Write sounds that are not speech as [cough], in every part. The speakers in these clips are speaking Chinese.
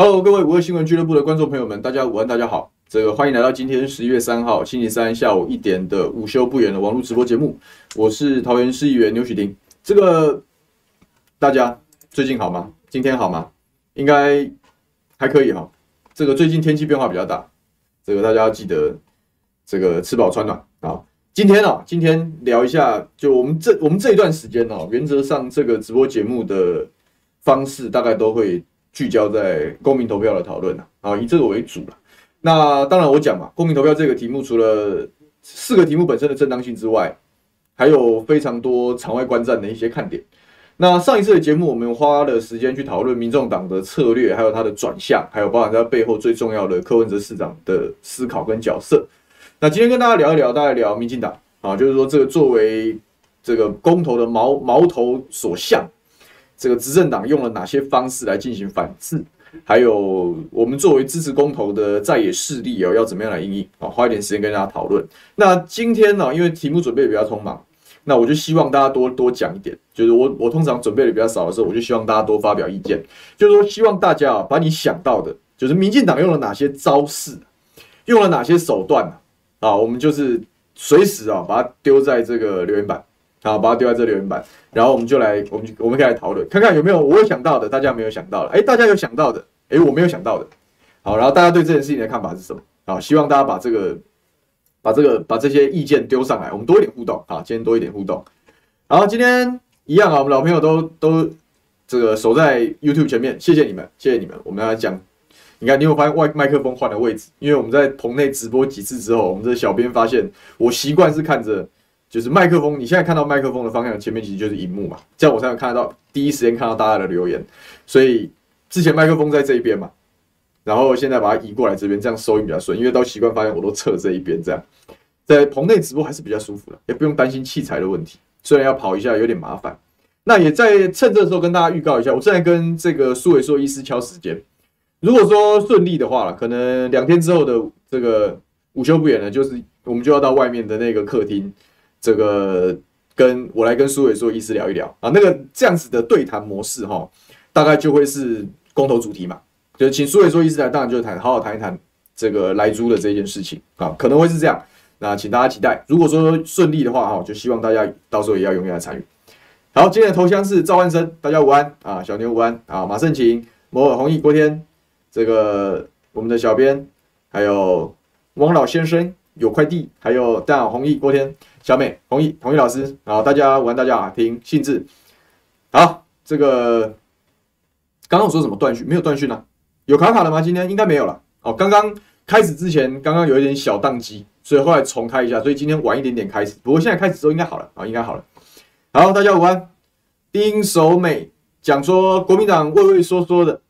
Hello，各位五二新闻俱乐部的观众朋友们，大家午安，大家好。这个欢迎来到今天十一月三号星期三下午一点的午休不远的网络直播节目。我是桃园市议员牛许丁。这个大家最近好吗？今天好吗？应该还可以哈。这个最近天气变化比较大，这个大家要记得这个吃饱穿暖啊。今天啊，今天聊一下，就我们这我们这一段时间哦，原则上这个直播节目的方式大概都会。聚焦在公民投票的讨论啊，以这个为主了。那当然我讲嘛，公民投票这个题目，除了四个题目本身的正当性之外，还有非常多场外观战的一些看点。那上一次的节目，我们花了时间去讨论民众党的策略，还有它的转向，还有包含在背后最重要的柯文哲市长的思考跟角色。那今天跟大家聊一聊，大家聊民进党啊，就是说这个作为这个公投的矛矛头所向。这个执政党用了哪些方式来进行反制？还有我们作为支持公投的在野势力哦，要怎么样来应应啊？花一点时间跟大家讨论。那今天呢，因为题目准备比较匆忙，那我就希望大家多多讲一点。就是我我通常准备的比较少的时候，我就希望大家多发表意见。就是说，希望大家啊，把你想到的，就是民进党用了哪些招式，用了哪些手段啊，我们就是随时啊，把它丢在这个留言板。好，把它丢在这留言板，然后我们就来，我们我们可以来讨论，看看有没有我想到的，大家没有想到的，哎，大家有想到的，哎，我没有想到的，好，然后大家对这件事情的看法是什么？好，希望大家把这个，把这个，把这些意见丢上来，我们多一点互动，好，今天多一点互动，好，今天一样啊，我们老朋友都都这个守在 YouTube 前面，谢谢你们，谢谢你们，我们要讲，你看，你有发现外麦克风换了位置，因为我们在棚内直播几次之后，我们这小编发现，我习惯是看着。就是麦克风，你现在看到麦克风的方向前面其实就是荧幕嘛，这样我才能看得到第一时间看到大家的留言。所以之前麦克风在这一边嘛，然后现在把它移过来这边，这样收音比较顺。因为都习惯发现我都侧这一边，这样在棚内直播还是比较舒服的，也不用担心器材的问题。虽然要跑一下有点麻烦，那也在趁这时候跟大家预告一下，我正在跟这个苏伟硕医师敲时间。如果说顺利的话了，可能两天之后的这个午休不远了，就是我们就要到外面的那个客厅。这个跟我来跟苏伟硕医师聊一聊啊，那个这样子的对谈模式哈，大概就会是公投主题嘛，就请苏伟硕医师来，当然就是谈好好谈一谈这个莱猪的这件事情啊，可能会是这样，那请大家期待。如果说顺利的话哈，就希望大家到时候也要踊跃来参与。好，今天的头像是赵万生，大家午安啊，小牛午安啊，马胜琴、摩尔弘毅、郭天，这个我们的小编，还有王老先生有快递，还有大弘毅、郭天。小美，同意，同意老师，好，大家晚安，大家好，听兴致，好，这个刚刚我说什么断续？没有断续呢？有卡卡了吗？今天应该没有了。好，刚刚开始之前，刚刚有一点小宕机，所以后来重开一下，所以今天晚一点点开始。不过现在开始之后应该好了，啊，应该好了。好，大家午安。丁守美讲说，国民党畏畏缩缩的，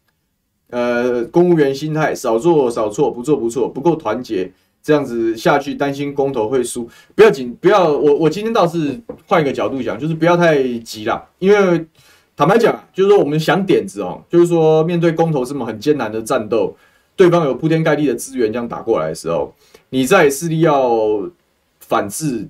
呃，公务员心态，少做少错，不做不错，不够团结。这样子下去，担心公投会输，不要紧，不要我我今天倒是换一个角度讲，就是不要太急啦。因为坦白讲，就是说我们想点子哦，就是说面对公投这么很艰难的战斗，对方有铺天盖地的资源这样打过来的时候，你在势力要反制，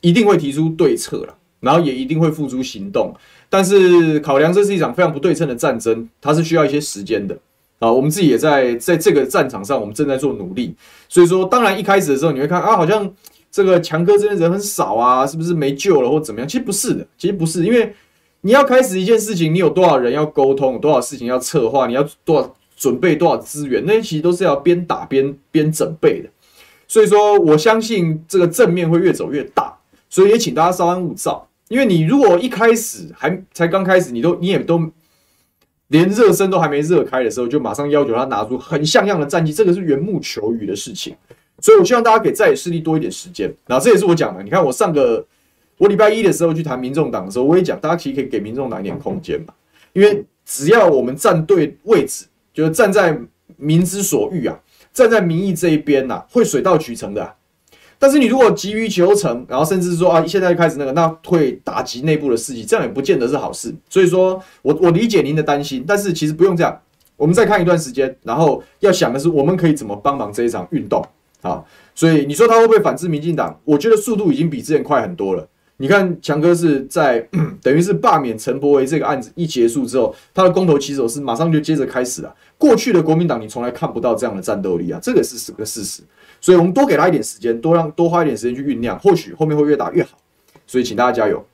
一定会提出对策了，然后也一定会付诸行动。但是考量这是一场非常不对称的战争，它是需要一些时间的。啊，我们自己也在在这个战场上，我们正在做努力。所以说，当然一开始的时候，你会看啊，好像这个强哥这边人很少啊，是不是没救了或怎么样？其实不是的，其实不是，因为你要开始一件事情，你有多少人要沟通，多少事情要策划，你要多少准备多少资源，那些其实都是要边打边边准备的。所以说，我相信这个正面会越走越大。所以也请大家稍安勿躁，因为你如果一开始还才刚开始，你都你也都。连热身都还没热开的时候，就马上要求他拿出很像样的战绩，这个是缘木求鱼的事情。所以我希望大家给在野势力多一点时间。然后这也是我讲的，你看我上个我礼拜一的时候去谈民众党的时候，我也讲，大家其实可以给民众党一点空间嘛。因为只要我们站对位置，就是站在民之所欲啊，站在民意这一边呐、会水到渠成的、但是你如果急于求成，然后甚至说啊，现在开始那个，那会打击内部的士气，这样也不见得是好事。所以说我我理解您的担心，但是其实不用这样。我们再看一段时间，然后要想的是我们可以怎么帮忙这一场运动啊。所以你说他会不会反制民进党？我觉得速度已经比之前快很多了。你看强哥是在等于是罢免陈柏惟这个案子一结束之后，他的公投起手是马上就接着开始了，过去的国民党你从来看不到这样的战斗力啊，这个是是个事实。所以我们多给他一点时间，多让多花一点时间去酝酿，或许后面会越打越好。所以请大家加油。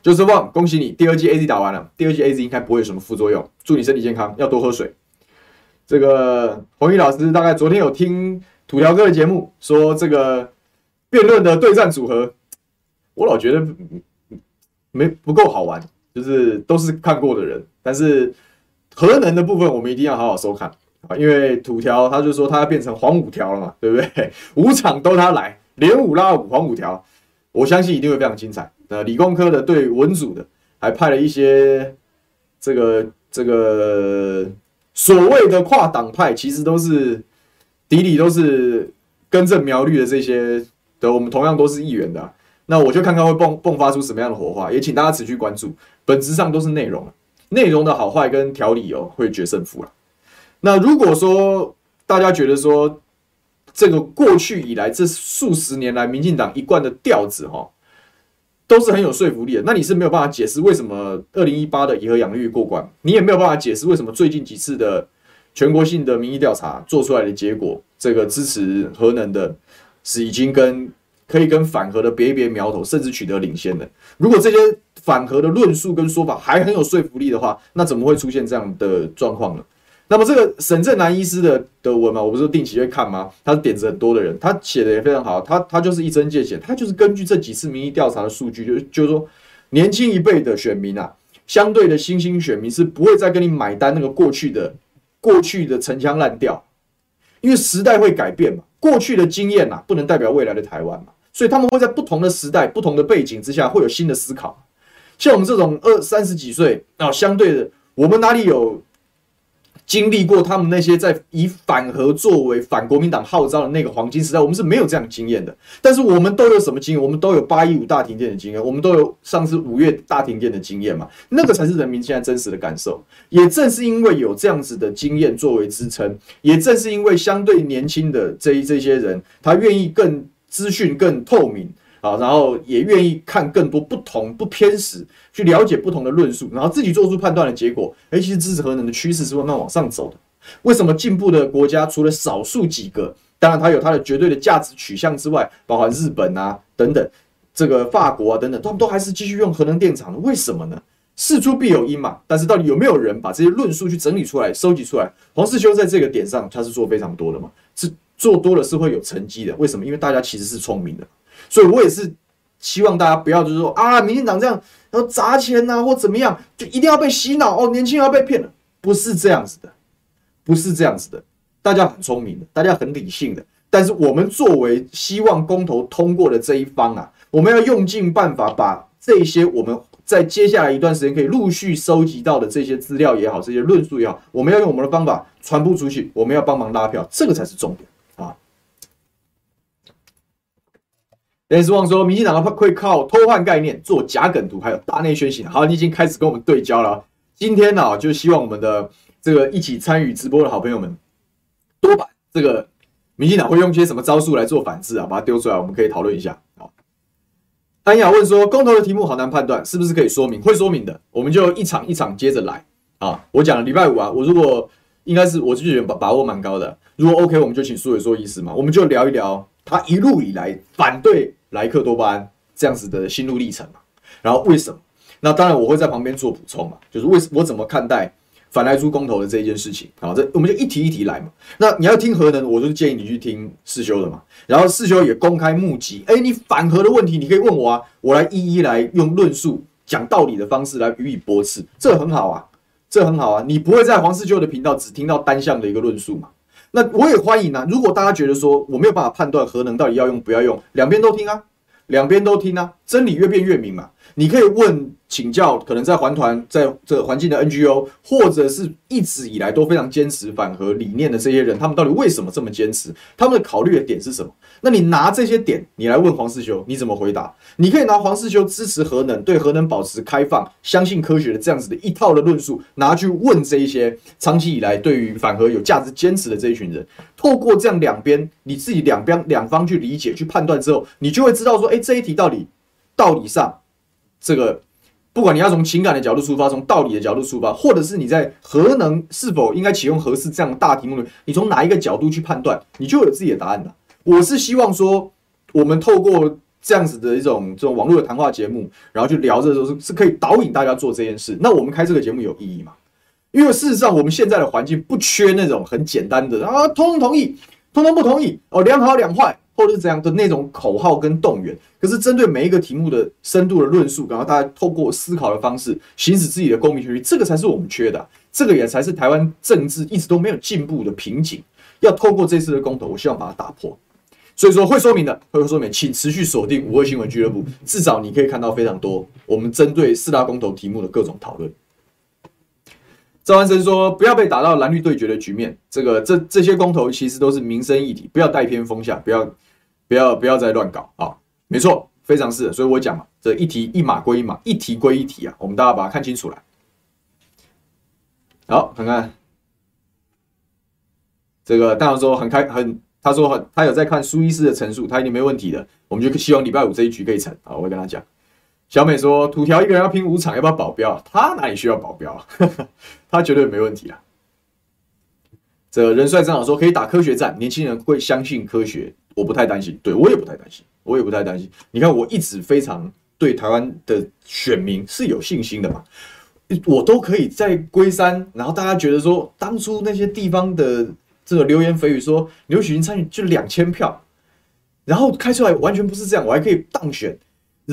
就是旺，恭喜你，第二季 AZ 打完了，第二季 AZ 应该不会有什么副作用，祝你身体健康，要多喝水。这个红衣老师大概昨天有听土条哥的节目，说这个辩论的对战组合，我老觉得没不够好玩，就是都是看过的人，但是核能的部分我们一定要好好收看啊，因为土条他就说他要变成黄五条了嘛，对不对？[laughs] 五场都他来，连五拉五，黄五条，我相信一定会非常精彩。那，理工科的对文组的，还派了一些这个这个所谓的跨党派，其实都是底里都是根正苗绿的这些的，我们同样都是议员的。那我就看看会迸迸发出什么样的火花，也请大家持续关注。本质上都是内容，内容的好坏跟条理哦会决胜负了。那如果说大家觉得说这个过去以来这数十年来民进党一贯的调子哈。都是很有说服力的。那你是没有办法解释为什么二零一八的以核养绿过关，你也没有办法解释为什么最近几次的全国性的民意调查做出来的结果，这个支持核能的是已经跟可以跟反核的别一别苗头，甚至取得领先的。如果这些反核的论述跟说法还很有说服力的话，那怎么会出现这样的状况呢？那么这个沈正南医师的的文嘛，我不是定期会看吗？他是点子很多的人，他写的也非常好。他他就是一针见血，他就是根据这几次民意调查的数据，就就是说，年轻一辈的选民啊，相对的新兴选民是不会再跟你买单那个过去的过去的陈腔滥调，因为时代会改变嘛，过去的经验啊不能代表未来的台湾嘛，所以他们会在不同的时代、不同的背景之下会有新的思考。像我们这种二三十几岁啊，相对的，我们哪里有？经历过他们那些在以反核作为反国民党号召的那个黄金时代，我们是没有这样经验的。但是我们都有什么经验？我们都有八一五大停电的经验，我们都有上次五月大停电的经验嘛？那个才是人民现在真实的感受。也正是因为有这样子的经验作为支撑，也正是因为相对年轻的这一这些人，他愿意更资讯更透明。啊，然后也愿意看更多不同不偏食，去了解不同的论述，然后自己做出判断的结果。诶，其实支持核能的趋势是慢慢往上走的。为什么进步的国家除了少数几个，当然它有它的绝对的价值取向之外，包含日本啊等等，这个法国啊等等，他们都还是继续用核能电厂的？为什么呢？事出必有因嘛。但是到底有没有人把这些论述去整理出来、收集出来？黄世修在这个点上他是做非常多的嘛，是做多了是会有成绩的。为什么？因为大家其实是聪明的。所以，我也是希望大家不要就是说啊，民进党这样，然后砸钱呐、啊，或怎么样，就一定要被洗脑哦，年轻人要被骗了，不是这样子的，不是这样子的。大家很聪明的，大家很理性的，但是我们作为希望公投通过的这一方啊，我们要用尽办法把这些我们在接下来一段时间可以陆续收集到的这些资料也好，这些论述也好，我们要用我们的方法传播出去，我们要帮忙拉票，这个才是重点。但是望说，民进党会靠偷换概念做假梗图，还有大内宣行。好，你已经开始跟我们对焦了。今天呢，就希望我们的这个一起参与直播的好朋友们，多把这个民进党会用些什么招数来做反制啊，把它丢出来，我们可以讨论一下。好，安雅问说，公投的题目好难判断，是不是可以说明？会说明的，我们就一场一场接着来啊。我讲了礼拜五啊，我如果应该是我就觉得把把握蛮高的，如果 OK，我们就请苏伟说意思嘛，我们就聊一聊他一路以来反对。莱克多巴胺这样子的心路历程嘛，然后为什么？那当然我会在旁边做补充嘛，就是为什我怎么看待反莱猪公投的这一件事情？好，这我们就一题一题来嘛。那你要听核能，我就建议你去听世修的嘛。然后世修也公开募集，哎，你反核的问题你可以问我啊，我来一一来用论述讲道理的方式来予以驳斥，这很好啊，这很好啊。你不会在黄世修的频道只听到单向的一个论述嘛？那我也欢迎啊！如果大家觉得说我没有办法判断核能到底要用不要用，两边都听啊，两边都听啊，真理越辩越明嘛。你可以问请教，可能在环团在这个环境的 NGO，或者是一直以来都非常坚持反核理念的这些人，他们到底为什么这么坚持？他们的考虑的点是什么？那你拿这些点，你来问黄世修，你怎么回答？你可以拿黄世修支持核能、对核能保持开放、相信科学的这样子的一套的论述，拿去问这一些长期以来对于反核有价值坚持的这一群人。透过这样两边，你自己两边两方去理解、去判断之后，你就会知道说，哎，这一题到底道理上。这个不管你要从情感的角度出发，从道理的角度出发，或者是你在核能是否应该启用核四这样的大题目里，你从哪一个角度去判断，你就有自己的答案了。我是希望说，我们透过这样子的一种这种网络的谈话节目，然后去聊这个时候是是可以导引大家做这件事。那我们开这个节目有意义吗？因为事实上，我们现在的环境不缺那种很简单的啊，通通同意，通通不同意哦，两好两坏。或者是怎样的那种口号跟动员，可是针对每一个题目的深度的论述，然后大家透过思考的方式行使自己的公民权利，这个才是我们缺的，这个也才是台湾政治一直都没有进步的瓶颈。要透过这次的公投，我希望把它打破。所以说会说明的，会说明，请持续锁定五二新闻俱乐部，至少你可以看到非常多我们针对四大公投题目的各种讨论。赵安生说：“不要被打到蓝绿对决的局面，这个这这些公投其实都是民生议题，不要带偏风向，不要。”不要不要再乱搞啊！没错，非常是，所以我讲嘛，这一题一码归一码，一题归一题啊，我们大家把它看清楚来。好，看看这个大王说很开很，他说很，他有在看苏医师的陈述，他一定没问题的。我们就希望礼拜五这一局可以成啊！我会跟他讲。小美说土条一个人要拼五场，要不要保镖？他哪里需要保镖啊？[laughs] 他绝对没问题啊！这个仁帅正好说可以打科学战，年轻人会相信科学。我不太担心，对，我也不太担心，我也不太担心。你看，我一直非常对台湾的选民是有信心的嘛，我都可以在龟山，然后大家觉得说，当初那些地方的这个流言蜚语说刘许金参与就两千票，然后开出来完全不是这样，我还可以当选，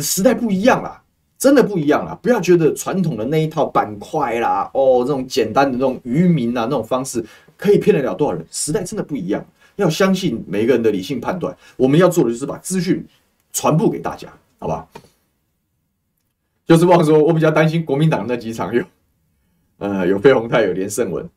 时代不一样啦，真的不一样啦，不要觉得传统的那一套板块啦，哦，这种简单的这种愚民啊那种方式可以骗得了多少人，时代真的不一样。要相信每一个人的理性判断，我们要做的就是把资讯传播给大家，好吧？就是忘说，我比较担心国民党那几场有，呃，有费鸿泰，有连胜文，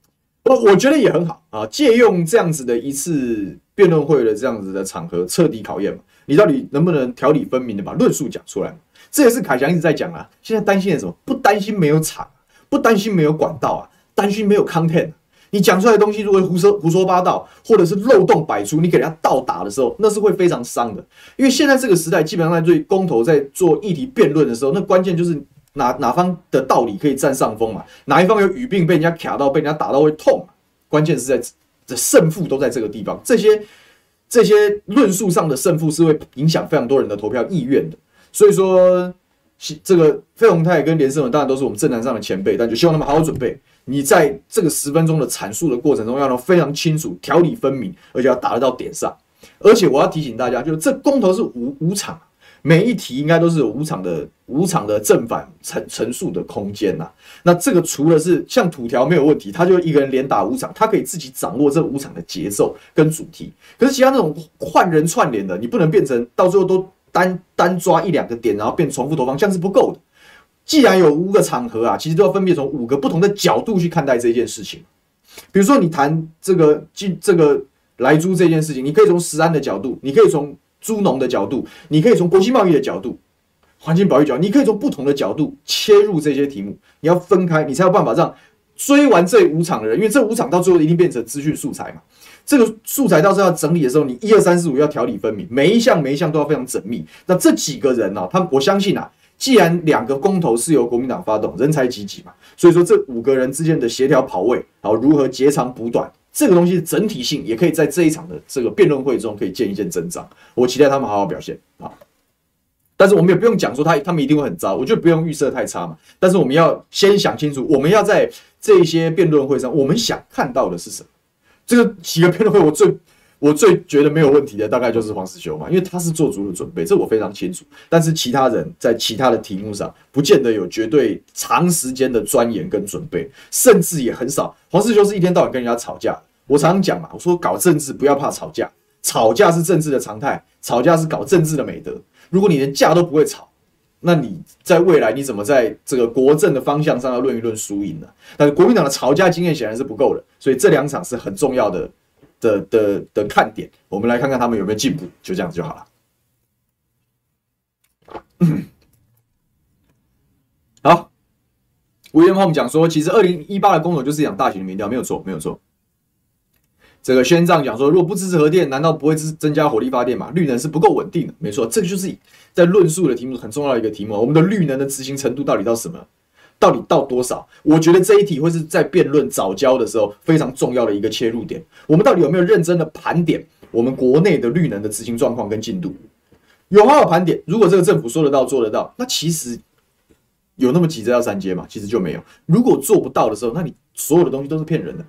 我我觉得也很好啊，借用这样子的一次辩论会的这样子的场合，彻底考验嘛，你到底能不能条理分明的把论述讲出来？这也是凯翔一直在讲啊，现在担心的什么？不担心没有场，不担心没有管道啊，担心没有 content。你讲出来的东西如果胡说胡说八道，或者是漏洞百出，你给人家倒打的时候，那是会非常伤的。因为现在这个时代，基本上在对公投在做议题辩论的时候，那关键就是哪哪方的道理可以占上风嘛，哪一方有语病被人家卡到，被人家打到会痛嘛。关键是在这胜负都在这个地方，这些这些论述上的胜负是会影响非常多人的投票意愿的。所以说，这个费鸿泰跟连胜文当然都是我们政坛上的前辈，但就希望他们好好准备。你在这个十分钟的阐述的过程中，要能非常清楚、条理分明，而且要打得到点上。而且我要提醒大家，就是这公投是五五场，每一题应该都是有无场的五场的正反陈陈述的空间呐。那这个除了是像土条没有问题，他就一个人连打五场，他可以自己掌握这五场的节奏跟主题。可是其他那种换人串联的，你不能变成到最后都单单抓一两个点，然后变重复投放，这样是不够的。既然有五个场合啊，其实都要分别从五个不同的角度去看待这件事情。比如说，你谈这个进这个来租这件事情，你可以从食安的角度，你可以从猪农的角度，你可以从国际贸易的角度、环境保育角度，你可以从不同的角度切入这些题目。你要分开，你才有办法让追完这五场的人，因为这五场到最后一定变成资讯素材嘛。这个素材到时候要整理的时候，你一二三四五要条理分明，每一项每一项都要非常缜密。那这几个人呢、啊，他我相信啊。既然两个公投是由国民党发动，人才济济嘛，所以说这五个人之间的协调跑位，然后如何截长补短，这个东西整体性也可以在这一场的这个辩论会中可以见一见真章。我期待他们好好表现啊！但是我们也不用讲说他他们一定会很糟，我觉得不用预设太差嘛。但是我们要先想清楚，我们要在这些辩论会上，我们想看到的是什么？这个几个辩论会，我最。我最觉得没有问题的大概就是黄世修嘛，因为他是做足了准备，这我非常清楚。但是其他人在其他的题目上，不见得有绝对长时间的钻研跟准备，甚至也很少。黄世修是一天到晚跟人家吵架。我常常讲嘛，我说搞政治不要怕吵架，吵架是政治的常态，吵架是搞政治的美德。如果你连架都不会吵，那你在未来你怎么在这个国政的方向上要论一论输赢呢？但是国民党的吵架经验显然是不够的，所以这两场是很重要的。的的的看点，我们来看看他们有没有进步，就这样子就好了。好，吴彦鹏讲说，其实二零一八的公投就是讲大型的民调，没有错，没有错。这个宣战讲说，如果不支持核电，难道不会增增加火力发电吗？绿能是不够稳定的，没错，这个就是在论述的题目很重要的一个题目。我们的绿能的执行程度到底到什么？到底到多少？我觉得这一题会是在辩论早教的时候非常重要的一个切入点。我们到底有没有认真的盘点我们国内的绿能的执行状况跟进度？有好好盘点。如果这个政府说得到做得到，那其实有那么急着要三阶吗？其实就没有。如果做不到的时候，那你所有的东西都是骗人的。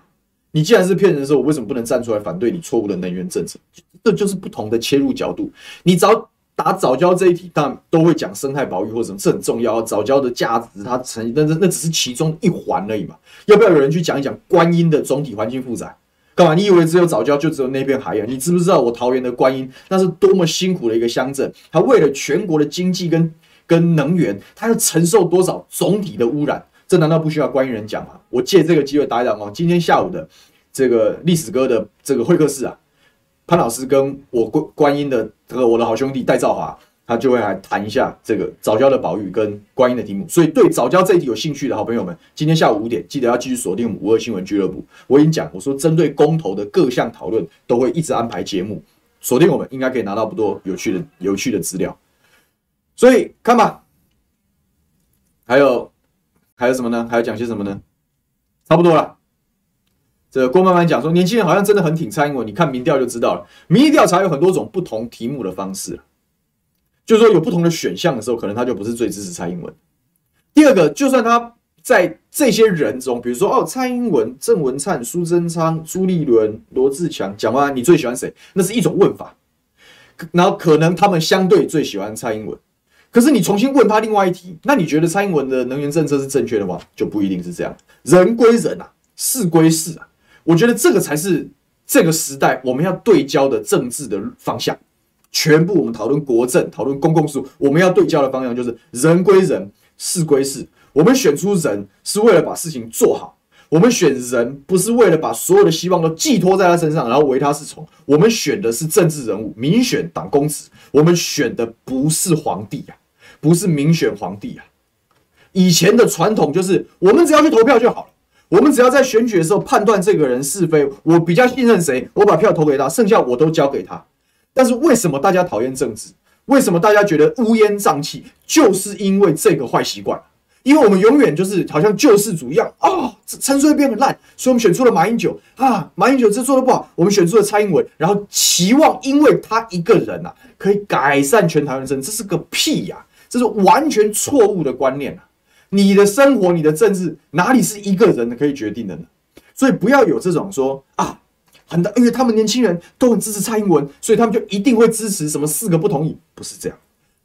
你既然是骗人的时候，我为什么不能站出来反对你错误的能源政策？这就是不同的切入角度。你早打早教这一题，当然都会讲生态保育或者什么，这很重要。早教的价值，它成，那那那只是其中一环而已嘛。要不要有人去讲一讲观音的总体环境负载？干嘛？你以为只有早教就只有那片海洋？你知不知道我桃园的观音那是多么辛苦的一个乡镇？它为了全国的经济跟跟能源，它要承受多少总体的污染？这难道不需要观音人讲吗？我借这个机会打一打吗？今天下午的这个历史哥的这个会客室啊，潘老师跟我观观音的这个我的好兄弟戴兆华，他就会来谈一下这个早教的保育跟观音的题目。所以对早教这一题有兴趣的好朋友们，今天下午五点记得要继续锁定五二新闻俱乐部。我已经讲，我说针对公投的各项讨论都会一直安排节目，锁定我们应该可以拿到不多有趣的有趣的资料。所以看吧，还有。还有什么呢？还要讲些什么呢？差不多了。这郭慢慢讲说，年轻人好像真的很挺蔡英文。你看民调就知道了，民意调查有很多种不同题目的方式，就是说有不同的选项的时候，可能他就不是最支持蔡英文。第二个，就算他在这些人中，比如说哦，蔡英文、郑文灿、苏贞昌、朱立伦、罗智强，讲完你最喜欢谁？那是一种问法，然后可能他们相对最喜欢蔡英文。可是你重新问他另外一题，那你觉得蔡英文的能源政策是正确的吗？就不一定是这样。人归人啊，事归事啊。我觉得这个才是这个时代我们要对焦的政治的方向。全部我们讨论国政、讨论公共事务，我们要对焦的方向就是人归人，事归事。我们选出人是为了把事情做好，我们选人不是为了把所有的希望都寄托在他身上，然后唯他是从。我们选的是政治人物，民选党公子，我们选的不是皇帝呀、啊。不是民选皇帝啊！以前的传统就是，我们只要去投票就好。我们只要在选举的时候判断这个人是非，我比较信任谁，我把票投给他，剩下我都交给他。但是为什么大家讨厌政治？为什么大家觉得乌烟瘴气？就是因为这个坏习惯。因为我们永远就是好像救世主一样啊、哦，陈水扁很烂，所以我们选出了马英九啊，马英九这做的不好，我们选出了蔡英文，然后期望因为他一个人啊，可以改善全台湾生，这是个屁呀、啊！这是完全错误的观念啊！你的生活、你的政治，哪里是一个人可以决定的呢？所以不要有这种说啊，很大，因为他们年轻人都很支持蔡英文，所以他们就一定会支持什么四个不同意，不是这样。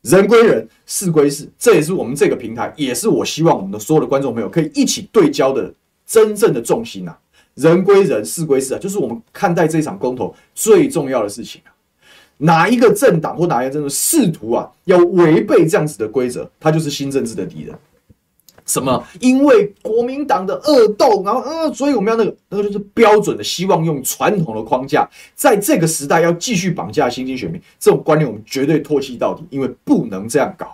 人归人，事归事，这也是我们这个平台，也是我希望我们的所有的观众朋友可以一起对焦的真正的重心啊！人归人，事归事啊，就是我们看待这场公投最重要的事情啊！哪一个政党或哪一个政党试图啊要违背这样子的规则，他就是新政治的敌人。什么？因为国民党的恶斗，然后嗯、呃，所以我们要那个，那个就是标准的希望用传统的框架，在这个时代要继续绑架新兴选民，这种观念我们绝对唾弃到底，因为不能这样搞，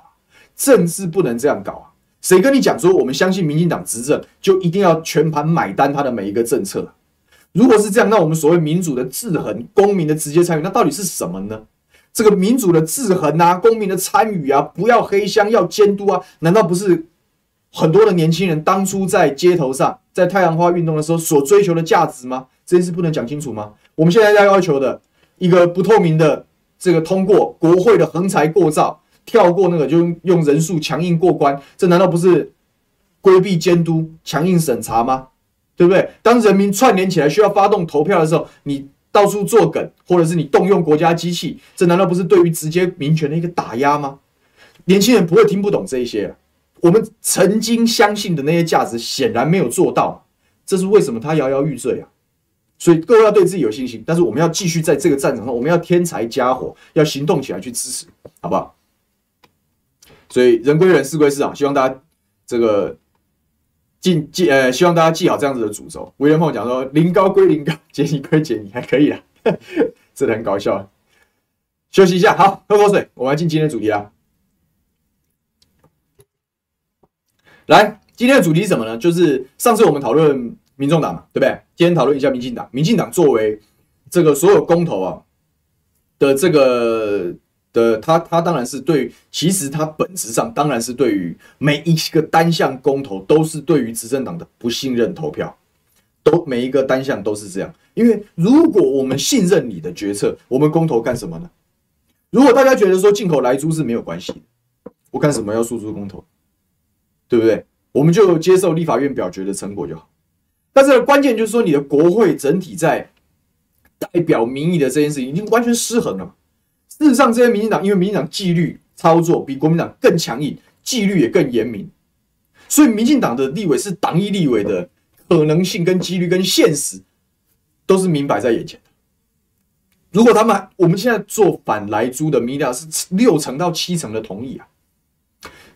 政治不能这样搞啊！谁跟你讲说我们相信民进党执政就一定要全盘买单他的每一个政策？如果是这样，那我们所谓民主的制衡、公民的直接参与，那到底是什么呢？这个民主的制衡啊，公民的参与啊，不要黑箱，要监督啊，难道不是很多的年轻人当初在街头上，在太阳花运动的时候所追求的价值吗？这件事不能讲清楚吗？我们现在要要求的一个不透明的这个通过国会的横财过照，跳过那个就用人数强硬过关，这难道不是规避监督、强硬审查吗？对不对？当人民串联起来需要发动投票的时候，你到处作梗，或者是你动用国家机器，这难道不是对于直接民权的一个打压吗？年轻人不会听不懂这一些。我们曾经相信的那些价值，显然没有做到，这是为什么他摇摇欲坠啊？所以各位要对自己有信心，但是我们要继续在这个战场上，我们要添柴加火，要行动起来去支持，好不好？所以人归人，事归事啊，希望大家这个。记记呃，希望大家记好这样子的主轴。威廉凤讲说：“临高归临高，解你归解你，还可以啊，[laughs] 这很搞笑。”休息一下，好，喝口水，我们进今天的主题啦。来，今天的主题是什么呢？就是上次我们讨论民众党嘛，对不对？今天讨论一下民进党。民进党作为这个所有公投啊的这个的他他当然是对，其实他本质上当然是对于每一个单项公投都是对于执政党的不信任投票，都每一个单项都是这样。因为如果我们信任你的决策，我们公投干什么呢？如果大家觉得说进口莱猪是没有关系，我干什么要诉诸公投？对不对？我们就接受立法院表决的成果就好。但是关键就是说，你的国会整体在代表民意的这件事情已经完全失衡了。事实上，这些民进党因为民进党纪律操作比国民党更强硬，纪律也更严明，所以民进党的立委是党意立委的可能性跟几率跟现实都是明摆在眼前的。如果他们我们现在做反莱猪的民调是六成到七成的同意啊，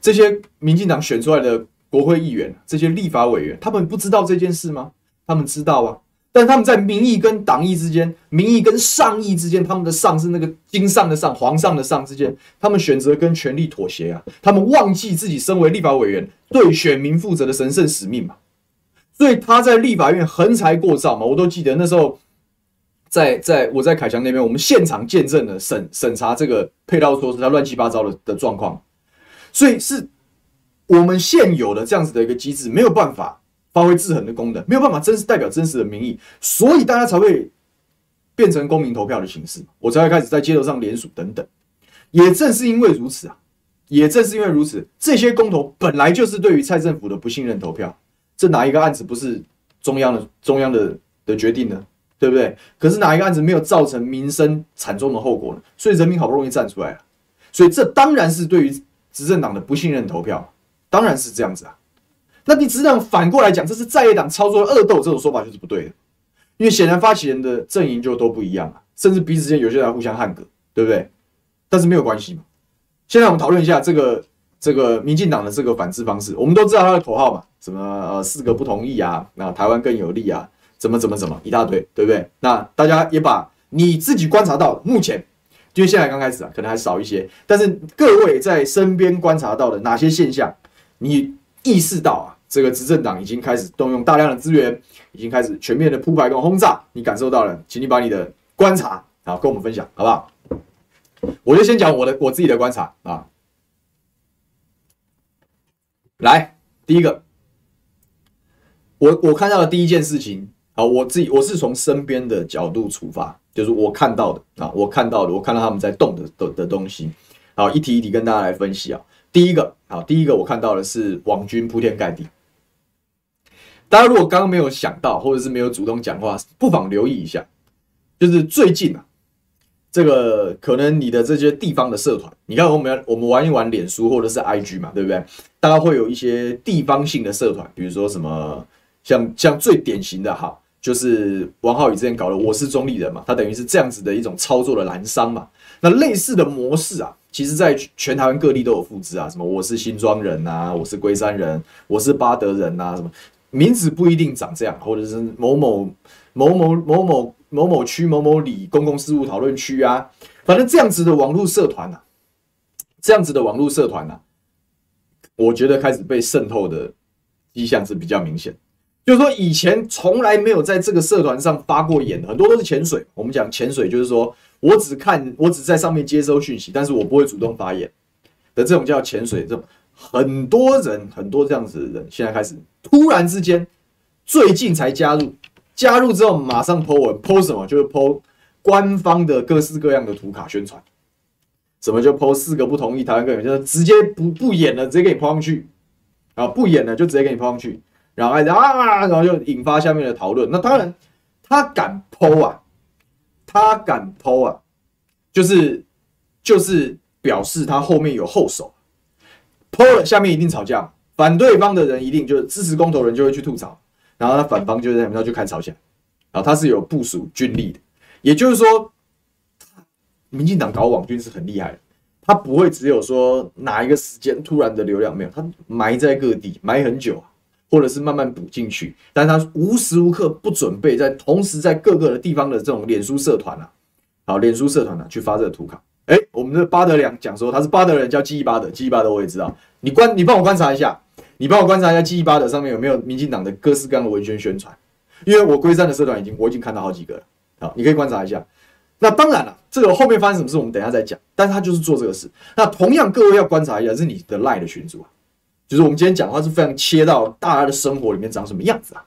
这些民进党选出来的。国会议员这些立法委员，他们不知道这件事吗？他们知道啊，但他们在民意跟党意之间，民意跟上意之间，他们的上是那个经上的上，皇上的上之间，他们选择跟权力妥协啊，他们忘记自己身为立法委员对选民负责的神圣使命嘛，所以他在立法院横财过造嘛，我都记得那时候在在我在凯翔那边，我们现场见证了审审查这个配套措施，他乱七八糟的的状况，所以是。我们现有的这样子的一个机制没有办法发挥制衡的功能，没有办法真实代表真实的民意，所以大家才会变成公民投票的形式，我才会开始在街头上联署等等。也正是因为如此啊，也正是因为如此，这些公投本来就是对于蔡政府的不信任投票，这哪一个案子不是中央的中央的的决定呢？对不对？可是哪一个案子没有造成民生惨重的后果呢？所以人民好不容易站出来了，所以这当然是对于执政党的不信任投票。当然是这样子啊，那你只能反过来讲，这是在野党操作恶斗，这种说法就是不对的，因为显然发起人的阵营就都不一样啊，甚至彼此间有些人互相汉格，对不对？但是没有关系嘛。现在我们讨论一下这个这个民进党的这个反制方式，我们都知道他的口号嘛，什么呃四个不同意啊，那台湾更有利啊，怎么怎么怎么一大堆，对不对？那大家也把你自己观察到目前，因为现在刚开始啊，可能还少一些，但是各位在身边观察到的哪些现象？你意识到啊，这个执政党已经开始动用大量的资源，已经开始全面的铺排跟轰炸，你感受到了，请你把你的观察啊跟我们分享，好不好？我就先讲我的我自己的观察啊。来，第一个，我我看到的第一件事情啊，我自己我是从身边的角度出发，就是我看到的啊，我看到的，我看到他们在动的的的东西，好，一题一题跟大家来分析啊。第一个，好，第一个我看到的是网军铺天盖地。大家如果刚刚没有想到，或者是没有主动讲话，不妨留意一下。就是最近啊，这个可能你的这些地方的社团，你看我们我们玩一玩脸书或者是 IG 嘛，对不对？大家会有一些地方性的社团，比如说什么像像最典型的哈，就是王浩宇之前搞的“我是中立人”嘛，他等于是这样子的一种操作的蓝商嘛。那类似的模式啊。其实，在全台湾各地都有复制啊，什么我是新庄人呐，我是龟山人，我是八德人呐，什么名字不一定长这样，或者是某某某某某某某某区某某里公共事务讨论区啊，反正这样子的网络社团呐，这样子的网络社团呐，我觉得开始被渗透的迹象是比较明显。就是说，以前从来没有在这个社团上发过言，很多都是潜水。我们讲潜水，就是说。我只看，我只在上面接收讯息，但是我不会主动发言的这种叫潜水。这种很多人，很多这样子的人，现在开始突然之间，最近才加入，加入之后马上 po 文，po 什么？就是 po 官方的各式各样的图卡宣传。什么就 po 四个不同意台湾更有利，就是直接不不演了，直接给你 po 上去啊！不演了就直接给你 po 上去，然后啊，然后就引发下面的讨论。那当然，他敢 po 啊！他敢 po 啊，就是就是表示他后面有后手，po 了下面一定吵架，反对方的人一定就是支持公投人就会去吐槽，然后他反方就在那边就开吵起来，然后他是有部署军力的，也就是说，民进党搞网军是很厉害的，他不会只有说哪一个时间突然的流量没有，他埋在各地埋很久啊。或者是慢慢补进去，但他无时无刻不准备在同时在各个的地方的这种脸书社团啊，好，脸书社团啊，去发这个图卡。哎，我们的巴德良讲说他是巴德人，叫记忆巴德，记忆巴德我也知道。你观，你帮我观察一下，你帮我观察一下记忆巴德上面有没有民进党的各式各样的文宣宣传，因为我龟山的社团已经我已经看到好几个了好，你可以观察一下。那当然了，这个后面发生什么事，我们等一下再讲。但是他就是做这个事。那同样，各位要观察一下，是你的 LINE 的群组啊，就是我们今天讲的话是非常切到大家的生活里面长什么样子啊。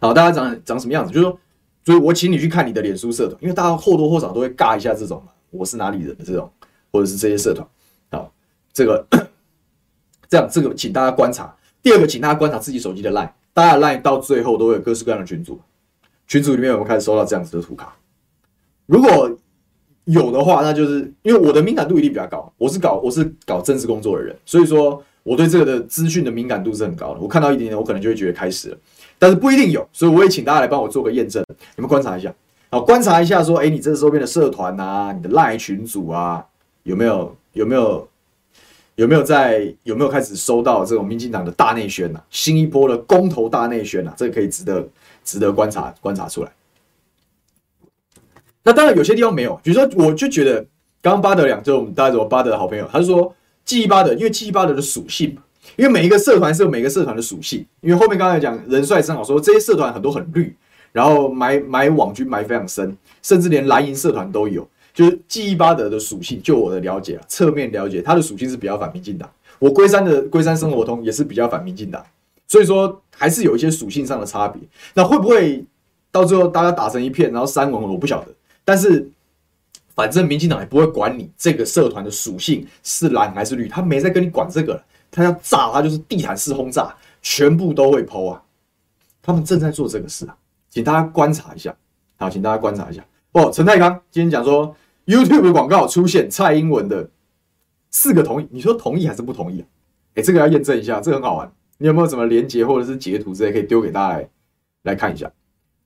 好，大家长长什么样子？就是说，所以我请你去看你的脸书社团，因为大家或多或少都会尬一下这种嘛，我是哪里人的这种，或者是这些社团。好，这个 [coughs] 这样，这个请大家观察。第二个，请大家观察自己手机的 LINE，大家的 LINE 到最后都会有各式各样的群组，群组里面我们开始收到这样子的图卡。如果有的话，那就是因为我的敏感度一定比较高，我是搞我是搞政治工作的人，所以说我对这个的资讯的敏感度是很高的。我看到一点点，我可能就会觉得开始了，但是不一定有，所以我也请大家来帮我做个验证，你们观察一下，好，观察一下说，哎，你这周边的社团啊，你的赖群组啊，有没有有没有有没有在有没有开始收到这种民进党的大内宣呐、啊，新一波的公投大内宣呐、啊，这个可以值得值得观察观察出来。那当然有些地方没有，比如说我就觉得刚刚巴德两就我们大家什么巴德的好朋友，他就说记忆巴德，因为记忆巴德的属性，因为每一个社团是有每个社团的属性，因为后面刚才讲人帅正好说这些社团很多很绿，然后埋埋网军埋非常深，甚至连蓝营社团都有，就是记忆巴德的属性，就我的了解啊，侧面了解它的属性是比较反民进党，我龟山的龟山生活通也是比较反民进党，所以说还是有一些属性上的差别，那会不会到最后大家打成一片，然后删文我不晓得。但是，反正民进党也不会管你这个社团的属性是蓝还是绿，他没在跟你管这个。他要炸，他就是地毯式轰炸，全部都会剖啊。他们正在做这个事啊，请大家观察一下。好，请大家观察一下。哦，陈泰康今天讲说，YouTube 广告出现蔡英文的四个同意，你说同意还是不同意啊？哎，这个要验证一下，这个很好玩。你有没有什么连接或者是截图之类可以丢给大家来来看一下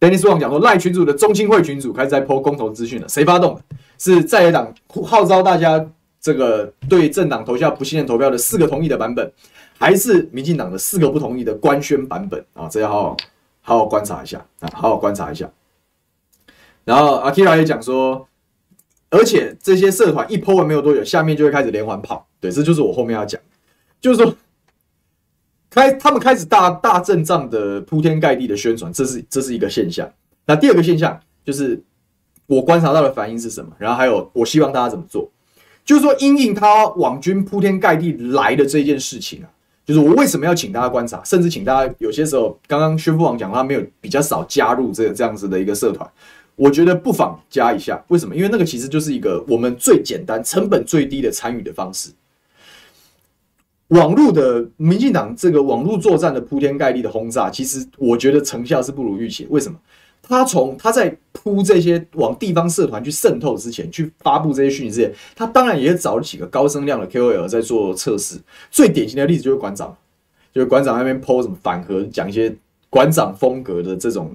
？Dennis Wang 讲说，赖群主的中青会群主开始在 po 公投资讯了，谁发动的？是在野党号召大家这个对政党投下不信任投票的四个同意的版本，还是民进党的四个不同意的官宣版本啊？这要好好好好观察一下啊，好好观察一下。然后阿 Kira 也讲说，而且这些社团一 po 完没有多久，下面就会开始连环炮。对，这就是我后面要讲，就是说。开，他们开始大大阵仗的铺天盖地的宣传，这是这是一个现象。那第二个现象就是我观察到的反应是什么？然后还有我希望大家怎么做？就是说，因应他网军铺天盖地来的这件事情啊，就是我为什么要请大家观察，甚至请大家有些时候，刚刚宣父王讲他没有比较少加入这个这样子的一个社团，我觉得不妨加一下。为什么？因为那个其实就是一个我们最简单、成本最低的参与的方式。网络的民进党这个网络作战的铺天盖地的轰炸，其实我觉得成效是不如预期。为什么？他从他在铺这些往地方社团去渗透之前，去发布这些讯息之前，他当然也找了几个高声量的 KOL 在做测试。最典型的例子就是馆长，就是馆长那边 po 什么反核，讲一些馆长风格的这种，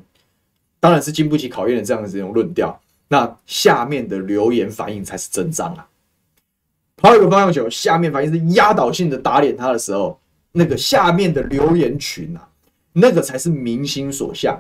当然是经不起考验的这样的这种论调。那下面的留言反应才是真章啊！抛一个方向球，下面反应是压倒性的打脸他的时候，那个下面的留言群啊，那个才是民心所向，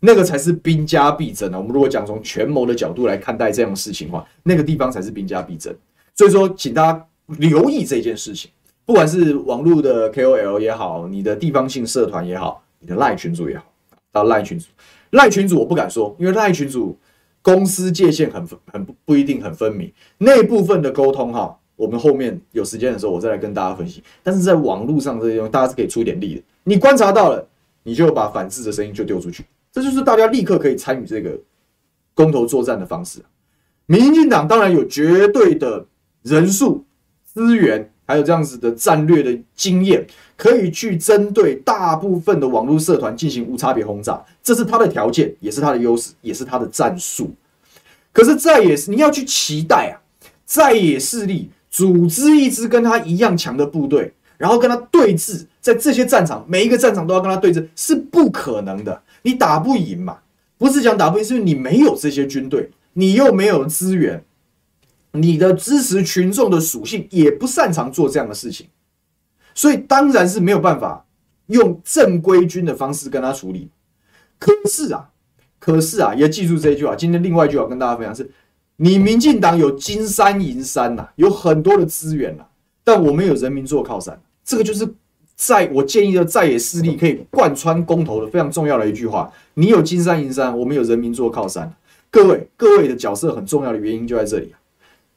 那个才是兵家必争啊！我们如果讲从权谋的角度来看待这样的事情的话，那个地方才是兵家必争。所以说，请大家留意这件事情，不管是网络的 KOL 也好，你的地方性社团也好，你的赖群组也好，到赖群组，赖群组我不敢说，因为赖群组。公司界限很很不不一定很分明，那部分的沟通哈，我们后面有时间的时候我再来跟大家分析。但是在网络上这些东西，大家是可以出点力的。你观察到了，你就把反制的声音就丢出去，这就是大家立刻可以参与这个公投作战的方式。民进党当然有绝对的人数资源。还有这样子的战略的经验，可以去针对大部分的网络社团进行无差别轰炸，这是他的条件，也是他的优势，也是他的战术。可是在野是你要去期待啊，在野势力组织一支跟他一样强的部队，然后跟他对峙，在这些战场每一个战场都要跟他对峙，是不可能的，你打不赢嘛？不是讲打不赢，是因为你没有这些军队，你又没有资源。你的支持群众的属性也不擅长做这样的事情，所以当然是没有办法用正规军的方式跟他处理。可是啊，可是啊，也记住这一句话。今天另外一句话跟大家分享是：你民进党有金山银山呐，有很多的资源呐，但我们有人民做靠山，这个就是在我建议的在野势力可以贯穿公投的非常重要的一句话：你有金山银山，我们有人民做靠山。各位，各位的角色很重要的原因就在这里啊，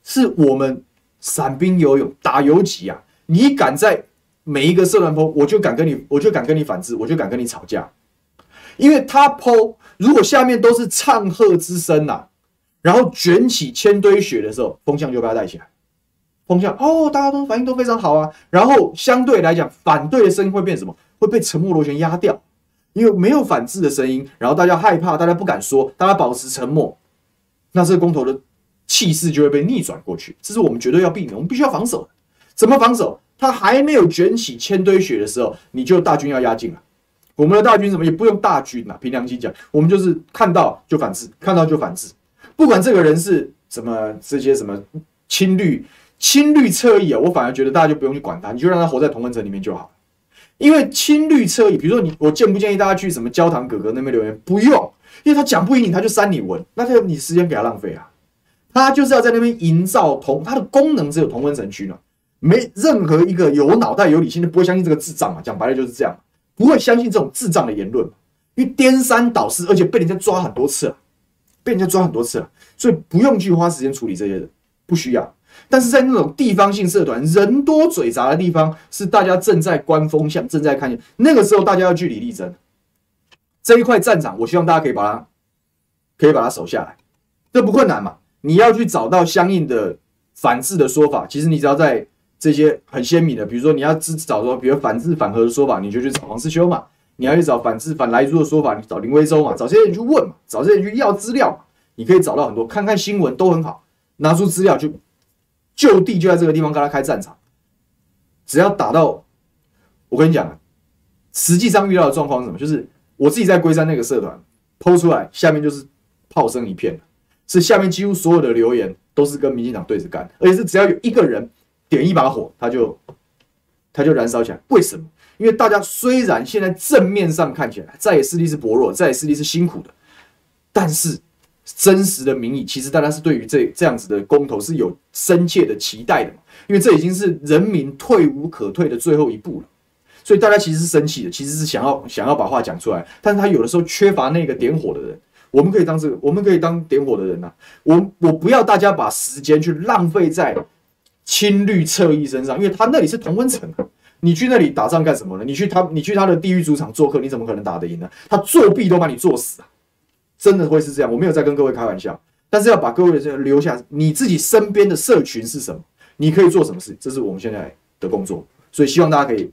是我们散兵游勇打游击啊！你敢在每一个社团 PO，我就敢跟你，我就敢跟你反制，我就敢跟你吵架，因为他 PO，如果下面都是唱和之声呐、然后卷起千堆雪的时候，风向就被他带起来。风向哦，大家都反应都非常好啊。然后相对来讲，反对的声音会变什么？会被沉默螺旋压掉，因为没有反制的声音，然后大家害怕，大家不敢说，大家保持沉默，那这个公投的气势就会被逆转过去。这是我们绝对要避免，我们必须要防守。怎么防守？他还没有卷起千堆雪的时候，你就大军要压境了。我们的大军什么也不用大军啊，凭良心讲，我们就是看到就反制，看到就反制，不管这个人是什么这些什么亲绿。亲绿侧翼啊，我反而觉得大家就不用去管他，你就让他活在同温层里面就好。因为亲绿侧翼，比如说你，我建不建议大家去什么焦糖哥哥那边留言？不用，因为他讲不赢你，他就删你文，那他你时间给他浪费啊。他就是要在那边营造同，他的功能只有同温层区呢，没任何一个有脑袋有理性的不会相信这个智障嘛。讲白了就是这样，不会相信这种智障的言论，因为颠三倒四，而且被人家抓很多次了，被人家抓很多次了，所以不用去花时间处理这些人，不需要。但是在那种地方性社团人多嘴杂的地方，是大家正在观风向，正在看见那个时候，大家要据理力争。这一块战场，我希望大家可以把它，可以把它守下来，这不困难嘛？你要去找到相应的反制的说法，其实你只要在这些很鲜明的，比如说你要支找说，比如反制反核的说法，你就去找黄世修嘛；你要去找反制反莱猪的说法，你找林威洲嘛，找这些人去问嘛，找这些人去要资料嘛，你可以找到很多，看看新闻都很好，拿出资料去。就地就在这个地方跟他开战场，只要打到，我跟你讲，实际上遇到的状况是什么？就是我自己在龟山那个社团抛出来，下面就是炮声一片，是下面几乎所有的留言都是跟民进党对着干，而且是只要有一个人点一把火，他就他就燃烧起来。为什么？因为大家虽然现在正面上看起来在野势力是薄弱，在野势力是辛苦的，但是。真实的民意，其实大家是对于这这样子的公投是有深切的期待的，因为这已经是人民退无可退的最后一步了，所以大家其实是生气的，其实是想要想要把话讲出来，但是他有的时候缺乏那个点火的人，我们可以当这个，我们可以当点火的人呐、我我不要大家把时间去浪费在亲绿侧翼身上，因为他那里是同温层，你去那里打仗干什么呢？你去他你去他的地狱主场做客，你怎么可能打得赢呢？他作弊都把你作死啊！真的会是这样，我没有在跟各位开玩笑，但是要把各位这留下，你自己身边的社群是什么？你可以做什么事？这是我们现在的工作，所以希望大家可以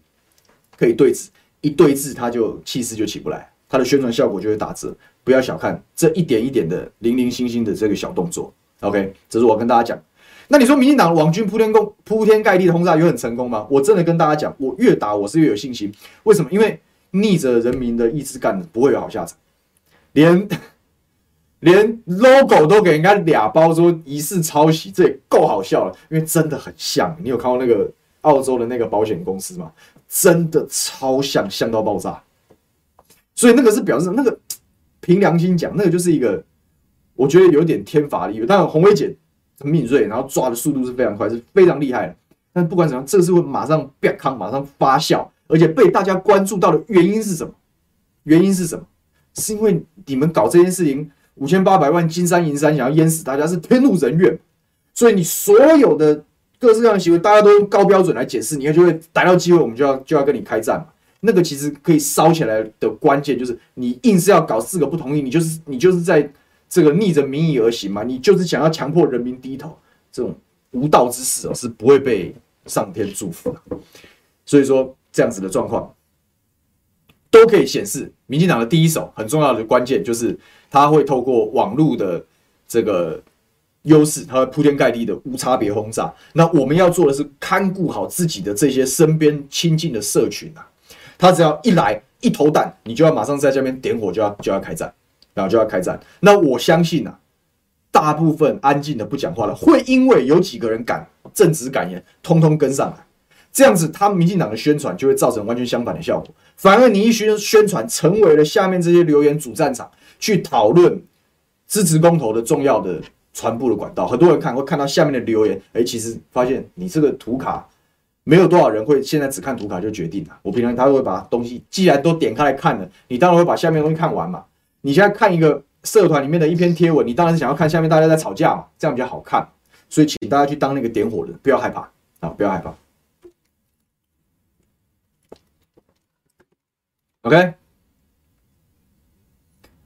可以对峙，一对峙，他就气势就起不来，他的宣传效果就会打折。不要小看这一点一点的零零星星的这个小动作。OK，这是我跟大家讲。那你说民进党网军铺天攻铺天盖地的轰炸有很成功吗？我真的跟大家讲，我越打我是越有信心。为什么？因为逆着人民的意志干不会有好下场，连。连 logo 都给人家俩包，说疑似抄袭，这也够好笑了。因为真的很像，你有看过那个澳洲的那个保险公司吗？真的超像，像到爆炸。所以那个是表示那个凭良心讲，那个就是一个我觉得有点天罚力。但洪薇姐很敏锐，然后抓的速度是非常快，是非常厉害的。但不管怎样，这个是会马上变康，马上发酵，而且被大家关注到的原因是什么？原因是什么？是因为你们搞这件事情。五千八百万金山银山想要淹死大家是天怒人怨，所以你所有的各式各样的行为，大家都用高标准来解释，你就会逮到机会，我们就要就要跟你开战嘛。那个其实可以烧起来的关键就是你硬是要搞四个不同意，你就是你就是在这个逆着民意而行嘛，你就是想要强迫人民低头，这种无道之事哦是不会被上天祝福的。所以说这样子的状况都可以显示，民进党的第一手很重要的关键就是。他会透过网络的这个优势，他会铺天盖地的无差别轰炸。那我们要做的是看顾好自己的这些身边亲近的社群啊。他只要一来一投弹，你就要马上在这边点火，就要就要开战，然后就要开战。那我相信啊，大部分安静的不讲话了，会因为有几个人敢正直敢言，通通跟上来。这样子，他们民进党的宣传就会造成完全相反的效果。反而你一宣宣传，成为了下面这些留言主战场。去讨论支持公投的重要的传播的管道，很多人看会看到下面的留言，哎，其实发现你这个图卡没有多少人会现在只看图卡就决定了。我平常他会把东西，既然都点开来看了，你当然会把下面东西看完嘛。你现在看一个社团里面的一篇贴文，你当然是想要看下面大家在吵架嘛，这样比较好看。所以请大家去当那个点火人，不要害怕啊，不要害怕。OK。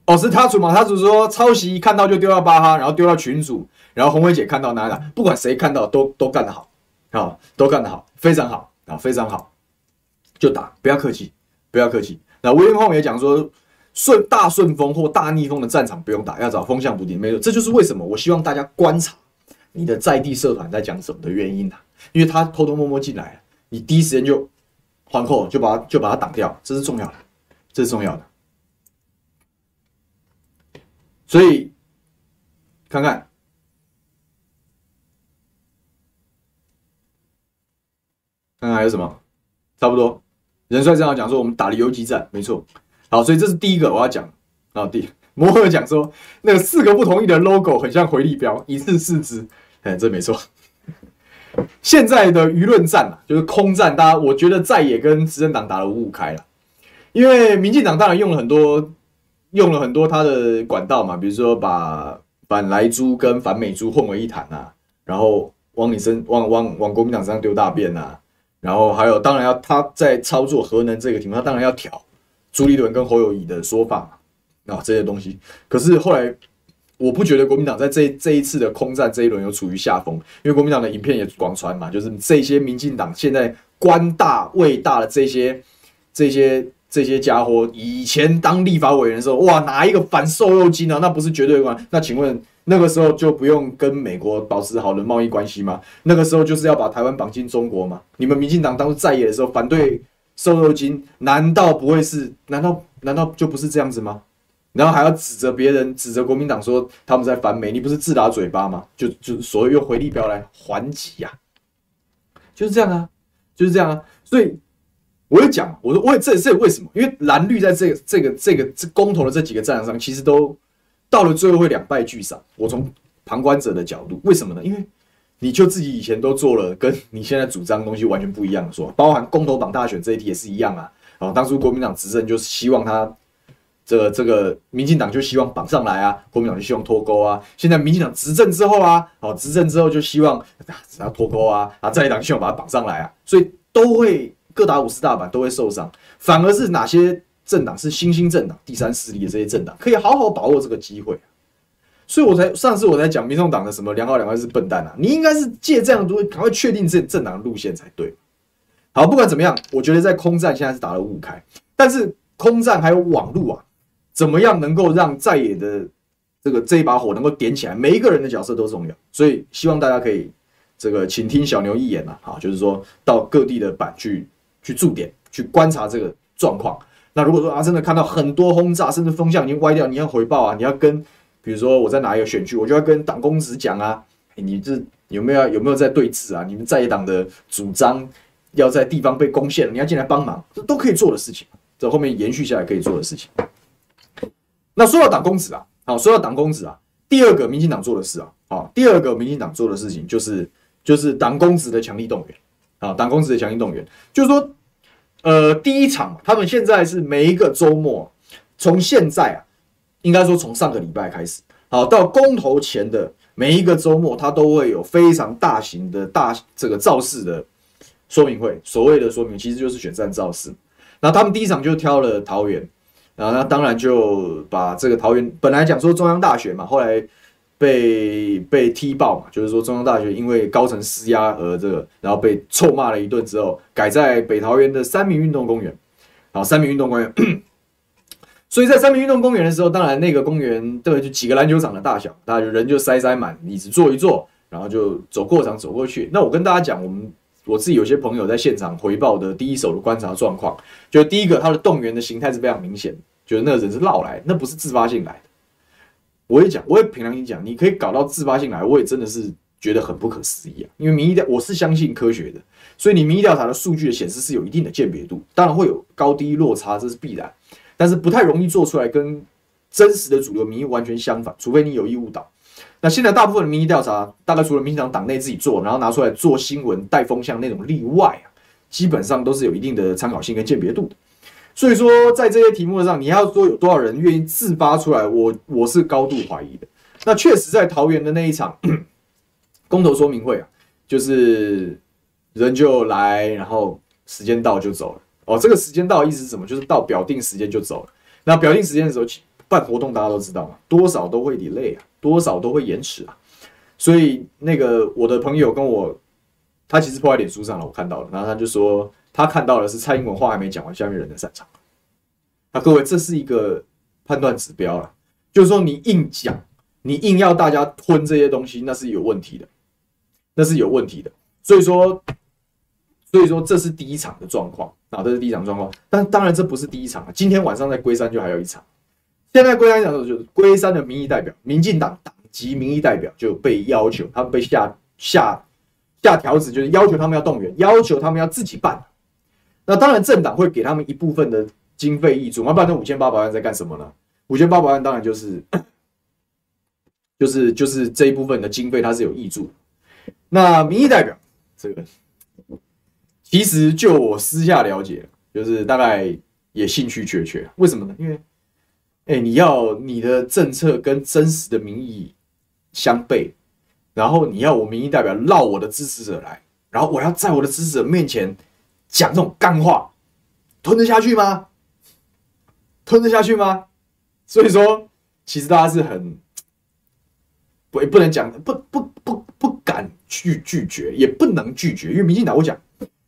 哦，是他主嘛？他主说抄袭看到就丢到巴哈，然后丢到群组，然后红薇姐看到哪哪，不管谁看到都都干得好，啊，都干得好，非常好啊，非常好，就打，不要客气，不要客气。那威廉后也讲说，顺大顺风或大逆风的战场不用打，要找风向不定。没错，这就是为什么我希望大家观察你的在地社团在讲什么的原因啊，因为他偷偷摸摸进来，你第一时间就环扣，就把他就把他挡掉，这是重要的，这是重要的。所以，看看，看看还有什么？差不多，人帅正好讲说我们打了游击战，没错。好，所以这是第一个我要讲。然后，第摩尔讲说那个四个不同意的 logo 很像回力标，一次四支。哎，这没错。现在的舆论战啊，就是空战，大家我觉得在野跟执政党打得五五开了，因为民进党当然用了很多。用了很多他的管道嘛，比如说把反莱猪跟反美猪混为一谈啊，然后往你身往往往国民党身上丢大便啊，然后还有当然要他在操作核能这个题目，他当然要挑朱立伦跟侯友宜的说法，啊这些东西。可是后来我不觉得国民党在这这一次的空战这一轮有处于下风，因为国民党的影片也广传嘛，就是这些民进党现在官大位大的这些这些。这些家伙以前当立法委员的时候，哇，哪一个反瘦肉精啊？那不是绝对关。那请问那个时候就不用跟美国保持好的贸易关系吗？那个时候就是要把台湾绑进中国吗？你们民进党当初在野的时候反对瘦肉精，难道不会是？难道难道就不是这样子吗？然后还要指责别人，指责国民党说他们在反美，你不是自打嘴巴吗？就就所谓用回力镖来还击呀，就是这样啊，就是这样啊，所以。我也讲，我说，我也这这为什么？因为蓝绿在这个这个这个这公投的这几个战场上，其实都到了最后会两败俱伤。我从旁观者的角度，为什么呢？因为你就自己以前都做了，跟你现在主张的东西完全不一样的说，包含公投绑大选这一题也是一样啊。哦，当初国民党执政就是希望他这个这个民进党就希望绑上来啊，国民党就希望脱钩啊。现在民进党执政之后啊，哦，执政之后就希望只要脱钩啊，啊，在野党希望把它绑上来啊，所以都会。各打五十大板都会受伤，反而是哪些政党是新兴政党、第三势力的这些政党，可以好好把握这个机会。所以我才上次我才讲民众党的什么两好两坏是笨蛋啊，你应该是借这样多赶快确定这政党路线才对。好，不管怎么样，我觉得在空战现在是打了五五开，但是空战还有网路啊，怎么样能够让在野的这个这一把火能够点起来？每一个人的角色都重要，所以希望大家可以这个请听小牛一言啊，好，就是说到各地的板去。去驻点去观察这个状况。那如果说啊，真的看到很多轰炸，甚至风向已经歪掉，你要回报啊，你要跟，比如说我在哪一个选区，我就要跟党公职讲啊，你这有没有有没有在对峙啊？你们在野党的主张要在地方被攻陷了，你要进来帮忙，这都可以做的事情。这后面延续下来可以做的事情。那说到党公职啊，好，说到党公职啊，第二个民进党做的事啊，好，第二个民进党做的事情就是就是党公职的强力动员。啊，党公职的强力动员，就是说，呃，第一场，他们现在是每一个周末，从现在啊，应该说从上个礼拜开始，好，到公投前的每一个周末，他都会有非常大型的大这个造势的说明会。所谓的说明，其实就是选战造势。那他们第一场就挑了桃园，然后那当然就把这个桃园本来讲说中央大学嘛，后来。被被踢爆嘛，就是说中央大学因为高层施压而这个，然后被臭骂了一顿之后，改在北桃园的三民运动公园，好，三民运动公园。所以在三民运动公园的时候，当然那个公园对，就几个篮球场的大小，大家就人就塞塞满，椅子坐一坐，然后就走过场走过去。那我跟大家讲，我们我自己有些朋友在现场回报的第一手的观察状况，就第一个他的动员的形态是非常明显，就是那个人是绕来，那不是自发性来的。我也讲，我也凭良心讲，你可以搞到自发性来，我也真的是觉得很不可思议啊！因为民意调，我是相信科学的，所以你民意调查的数据的显示是有一定的鉴别度，当然会有高低落差，这是必然，但是不太容易做出来跟真实的主流民意完全相反，除非你有意误导。那现在大部分的民意调查，大概除了民进党党内自己做，然后拿出来做新闻带风向那种例外啊，基本上都是有一定的参考性跟鉴别度。所以说，在这些题目上，你要说有多少人愿意自发出来，我我是高度怀疑的。那确实在桃园的那一场公投说明会啊，就是人就来，然后时间到就走了。哦，这个时间到意思是什么？就是到表定时间就走了。那表定时间的时候办活动，大家都知道嘛，多少都会 delay 啊，多少都会延迟啊。所以那个我的朋友跟我，他其实破在脸书上了，我看到了，然后他就说。他看到的是蔡英文话还没讲完，下面人在散场。那各位，这是一个判断指标了，就是说你硬讲，你硬要大家吞这些东西，那是有问题的，那是有问题的。所以说，所以说这是第一场的状况啊，这是第一场状况。但当然这不是第一场啊，今天晚上在龟山就还有一场。现在龟山讲的就是龟山的民意代表，民进党党籍民意代表就被要求，他们被下下下条子，就是要求他们要动员，要求他们要自己办。那当然，政党会给他们一部分的经费挹注，那不然那五千八百万在干什么呢？五千八百万当然就是，[coughs] 就是就是这一部分的经费它是有挹注。那民意代表这个，其实就我私下了解，就是大概也兴趣缺缺。为什么呢？因为，哎、你要你的政策跟真实的民意相悖，然后你要我民意代表绕我的支持者来，然后我要在我的支持者面前。讲这种干话，吞得下去吗？吞得下去吗？所以说，其实大家是很不也不能讲，不不不不敢去拒绝，也不能拒绝，因为民进党我讲，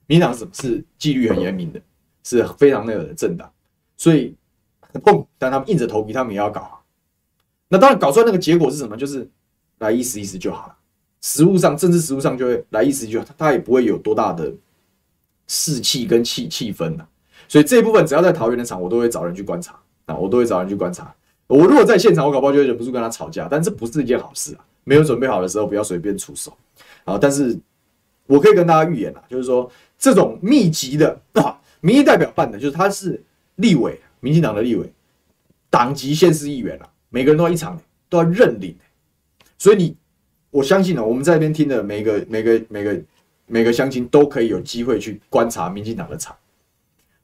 民进党是是纪律很严明的，是非常那个的政党，所以很痛，但他们硬着头皮，他们也要搞。那当然搞出来那个结果是什么？就是来意思意思就好了。实务上，政治实务上就会来意思就好，他也不会有多大的。士气跟气气氛呐，所以这一部分只要在桃园的场，我都会找人去观察啊，我都会找人去观察。我如果在现场，我搞不好就会忍不住跟他吵架，但这不是一件好事啊。没有准备好的时候，不要随便出手啊。但是我可以跟大家预言啊，就是说这种密集的啊，民意代表办的，就是他是立委，民进党的立委，党籍县市议员啊，每个人都要一场，都要认领。所以你，我相信呢，我们在这边听的每个每个每个。每个乡亲都可以有机会去观察民进党的场，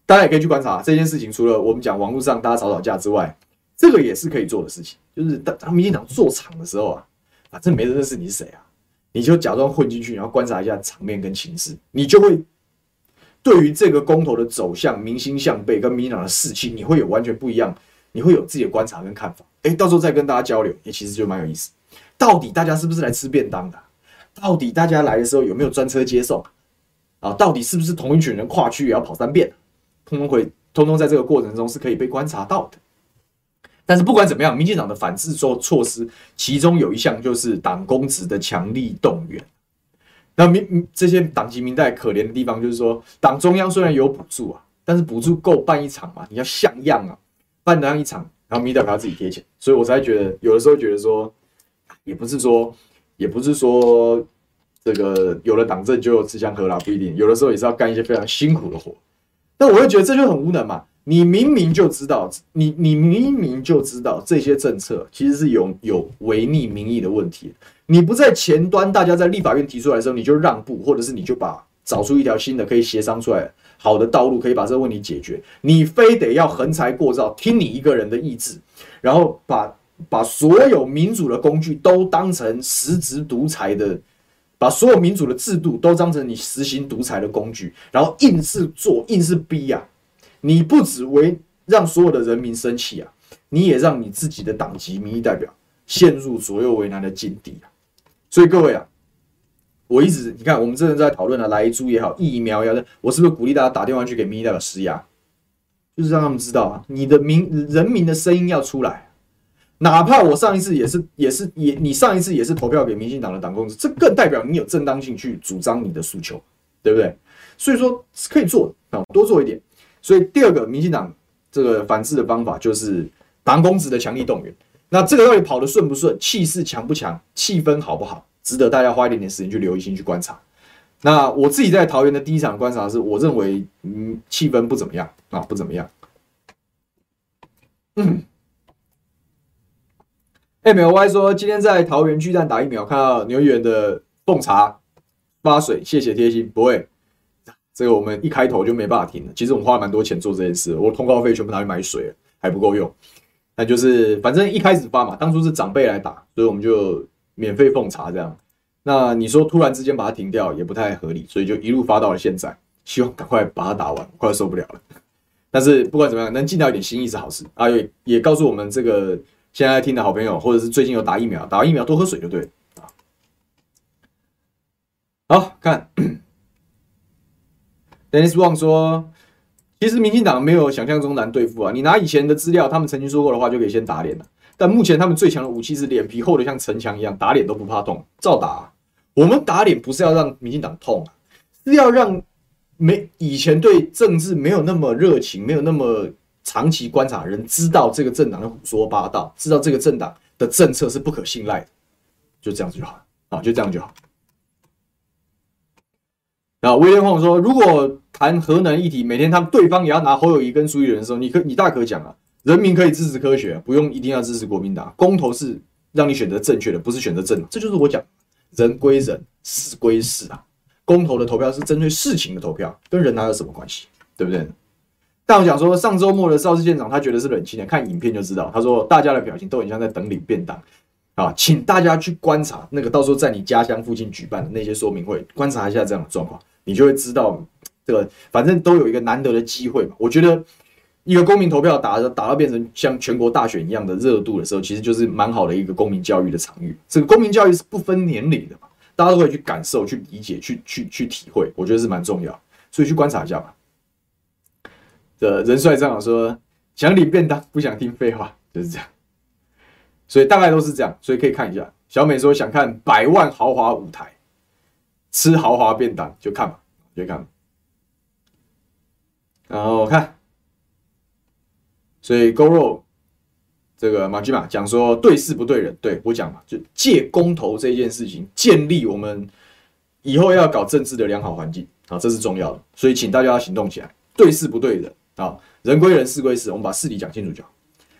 大家也可以去观察这件事情。除了我们讲网络上大家吵吵架之外，这个也是可以做的事情。就是当当民进党做场的时候啊，反正没人认识你是谁啊，你就假装混进去，然后观察一下场面跟情势，你就会对于这个公投的走向、民心向背跟民进党的士气，你会有完全不一样，你会有自己的观察跟看法。哎，到时候再跟大家交流，也其实就蛮有意思。到底大家是不是来吃便当的？到底大家来的时候有没有专车接送啊？到底是不是同一群人跨区也要跑三遍？通通会，通通在这个过程中是可以被观察到的。但是不管怎么样，民进党的反制措措施，其中有一项就是党公职的强力动员。那民这些党籍民代可怜的地方，就是说党中央虽然有补助啊，但是补助够办一场嘛？你要像样啊，办得上一场，然后民代还要自己贴钱，所以我才觉得有的时候觉得说，也不是说。也不是说这个有了党政就吃香喝辣，不一定，有的时候也是要干一些非常辛苦的活。但我会觉得这就很无能嘛。你明明就知道，你你明明就知道这些政策其实是有有违逆民意的问题。你不在前端，大家在立法院提出来的时候，你就让步，或者是你就把找出一条新的可以协商出来好的道路，可以把这个问题解决。你非得要横财过造，听你一个人的意志，然后把。把所有民主的工具都当成实质独裁的，把所有民主的制度都当成你实行独裁的工具，然后硬是做，硬是逼啊！你不只为让所有的人民生气啊，你也让你自己的党籍民意代表陷入左右为难的境地啊！所以各位啊，我一直你看，我们这人在讨论的莱猪也好，疫苗也好，我是不是鼓励大家打电话去给民意代表施压，就是让他们知道啊，你的民人民的声音要出来。哪怕我上一次也是也是也你上一次也是投票给民进党的党工，这更代表你有正当性去主张你的诉求，对不对？所以说可以做啊，多做一点。所以第二个民进党这个反制的方法就是党工职的强力动员。那这个到底跑得顺不顺，气势强不强，气氛好不好，值得大家花一点点时间去留意心去观察。那我自己在桃园的第一场观察是，我认为嗯气氛不怎么样啊，不怎么样。嗯。MLY 说：“今天在桃园巨蛋打疫苗，看到牛议员的奉茶发水，谢谢贴心。不会，这个我们一开头就没办法停了。其实我们花了蛮多钱做这件事，我通告费全部拿去买水了，还不够用。那就是反正一开始发嘛，当初是长辈来打，所以我们就免费奉茶这样。那你说突然之间把它停掉也不太合理，所以就一路发到了现在，希望赶快把它打完，快受不了了。但是不管怎么样，能尽到一点心意是好事啊！也也告诉我们这个现在听的好朋友，或者是最近有打疫苗，打完疫苗多喝水就对了啊。好，看。[coughs] Dennis Wang 说：“其实民进党没有想象中难对付啊！你拿以前的资料，他们曾经说过的话，就可以先打脸了。但目前他们最强的武器是脸皮厚的像城墙一样，打脸都不怕痛，照打。我们打脸不是要让民进党痛啊，是要让没以前对政治没有那么热情、没有那么长期观察人知道这个政党的胡说八道，知道这个政党的政策是不可信赖的，就这样子就好啊，就这样就好。”啊，威廉旺说：“如果谈核能议题，每天他们对方也要拿侯友宜跟苏玉仁的时候，你可你大可讲啊，人民可以支持科学，不用一定要支持国民党。公投是让你选择正确的，不是选择政党。这就是我讲，人归人，事归事啊。公投的投票是针对事情的投票，跟人哪有什么关系？对不对？但我讲说，上周末的邵氏县长他觉得是冷清的，看影片就知道。他说大家的表情都很像在等领便当。”啊，请大家去观察那个到时候在你家乡附近举办的那些说明会，观察一下这样的状况，你就会知道这个反正都有一个难得的机会嘛。我觉得一个公民投票打打到变成像全国大选一样的热度的时候，其实就是蛮好的一个公民教育的场域。这个公民教育是不分年龄的嘛，大家都可以去感受、去理解、去去去体会，我觉得是蛮重要，所以去观察一下吧。这仁帅站长说：“想领便当，不想听废话，[laughs] 就是这样。”所以大概都是这样，所以可以看一下。小美说想看百万豪华舞台，吃豪华便当就看吧，就看。然后看，所以 Go r o 这个马吉马讲说对事不对人，对我讲嘛，就借公投这件事情建立我们以后要搞政治的良好环境啊，这是重要的。所以请大家要行动起来，对事不对人啊，人归人，事归事，我们把事理讲清楚就好。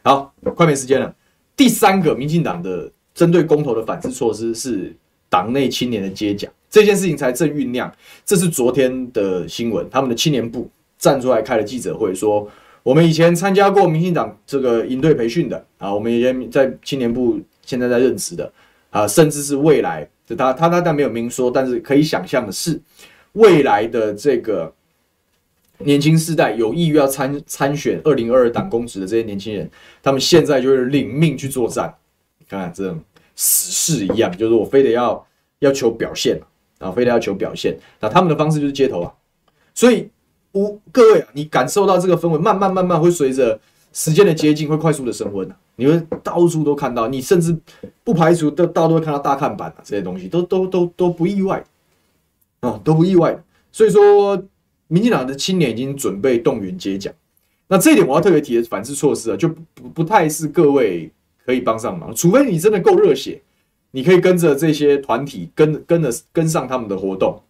好，快没时间了。第三个，民进党的针对公投的反制措施是党内青年的接奖，这件事情才正酝酿。这是昨天的新闻，他们的青年部站出来开了记者会，说我们以前参加过民进党这个营队培训的啊，我们以前在青年部现在在任职的啊，甚至是未来，他他他但没有明说，但是可以想象的是，未来的这个。年轻世代有意愿要参参选二零二二党公职的这些年轻人，他们现在就是领命去作战。你看看这种死士一样，就是我非得要要求表现啊，非得要求表现。那他们的方式就是街头啊。所以，无各位啊，你感受到这个氛围，慢慢慢慢会随着时间的接近，会快速的升温啊。你会到处都看到，你甚至不排除都到都会看到大看板啊，这些东西都都都都不意外啊，都不意外。所以说。民进党的青年已经准备动员接奖，那这一点我要特别提的反制措施啊，就不不太是各位可以帮上忙，除非你真的够热血，你可以跟着这些团体跟跟着跟上他们的活动，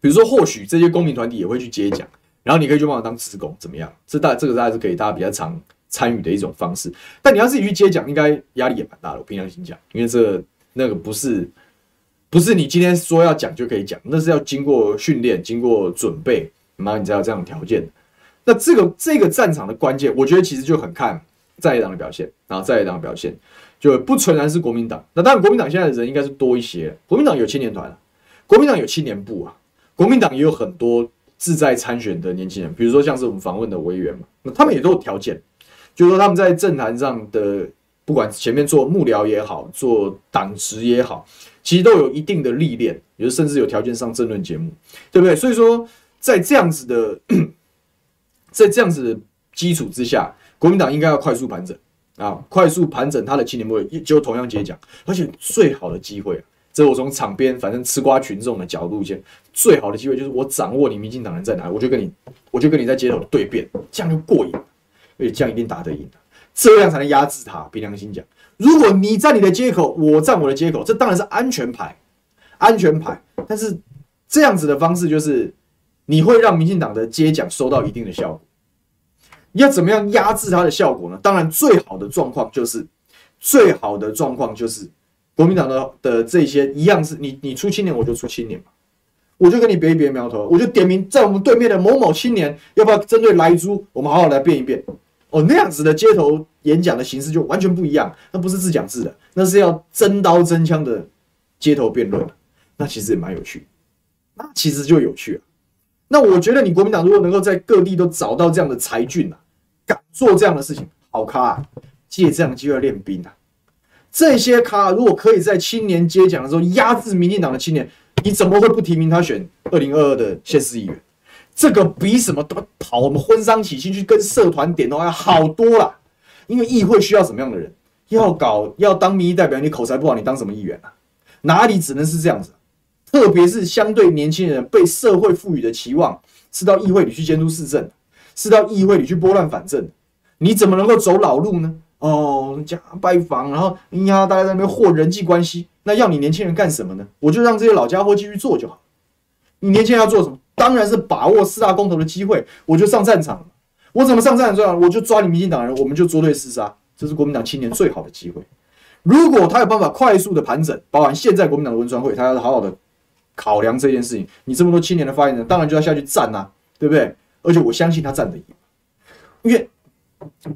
比如说或许这些公民团体也会去接奖，然后你可以去帮我当志工，怎么样？这大这个大概是可以大家比较常参与的一种方式，但你要自己去接奖，应该压力也蛮大的。我凭良心讲，因为这那个不是。不是你今天说要讲就可以讲，那是要经过训练、经过准备，然后你才有这样的条件。那这个这个战场的关键，我觉得其实就很看在野党的表现，然后在野党的表现就不纯然是国民党。那当然，国民党现在的人应该是多一些。国民党有青年团，国民党有青年部啊，国民党也有很多志在参选的年轻人，比如说像是我们访问的委员嘛，那他们也都有条件，就是说他们在政坛上的，不管前面做幕僚也好，做党职也好。其实都有一定的历练，有甚至有条件上政论节目，对不对？所以说，在这样子的，[clears throat] 在这样子的基础之下，国民党应该要快速盘整啊，快速盘整他的青年部，就同样接讲，而且最好的机会啊，这我从场边反正吃瓜群众的角度先，最好的机会就是我掌握你民进党人在哪，我就跟你，我就跟你在街头对辩，这样就过瘾，而且这样一定打得赢，这样才能压制他。凭良心讲。如果你在你的街口，我站我的街口，这当然是安全牌，安全牌。但是这样子的方式就是，你会让民进党的接奖收到一定的效果。你要怎么样压制它的效果呢？当然，最好的状况就是，最好的状况就是，国民党的的这些一样是你你出青年，我就出青年嘛。我就跟你别一别苗头，我就点名在我们对面的某某青年，要不要针对莱猪，我们好好来辩一辩？哦，那样子的街头演讲的形式就完全不一样，那不是自讲自的，那是要真刀真枪的街头辩论，那其实也蛮有趣，那其实就有趣了。那我觉得你国民党如果能够在各地都找到这样的才俊啊，敢做这样的事情，好咖啊，借这样的机会练兵啊。这些咖如果可以在青年接奖的时候压制民进党的青年，你怎么会不提名他选二零二二的县市议员？这个比什么都跑我们婚丧喜庆去跟社团点的话要好多了。因为议会需要什么样的人？要搞要当民意代表，你口才不好，你当什么议员啊？哪里只能是这样子？特别是相对年轻人被社会赋予的期望，是到议会里去监督市政，是到议会里去拨乱反正，你怎么能够走老路呢？哦，家拜访，然后哎呀，大家在那边和人际关系，那要你年轻人干什么呢？我就让这些老家伙继续做就好。你年轻人要做什么？当然是把握四大公投的机会，我就上战场。我怎么上战场？我就抓你民进党人，我们就捉对厮杀，这是国民党青年最好的机会。如果他有办法快速的盘整，包含现在国民党的文传会，他要好好的。考量这件事情，你这么多青年的发言人，当然就要下去站呐、啊，对不对？而且我相信他站得赢，因为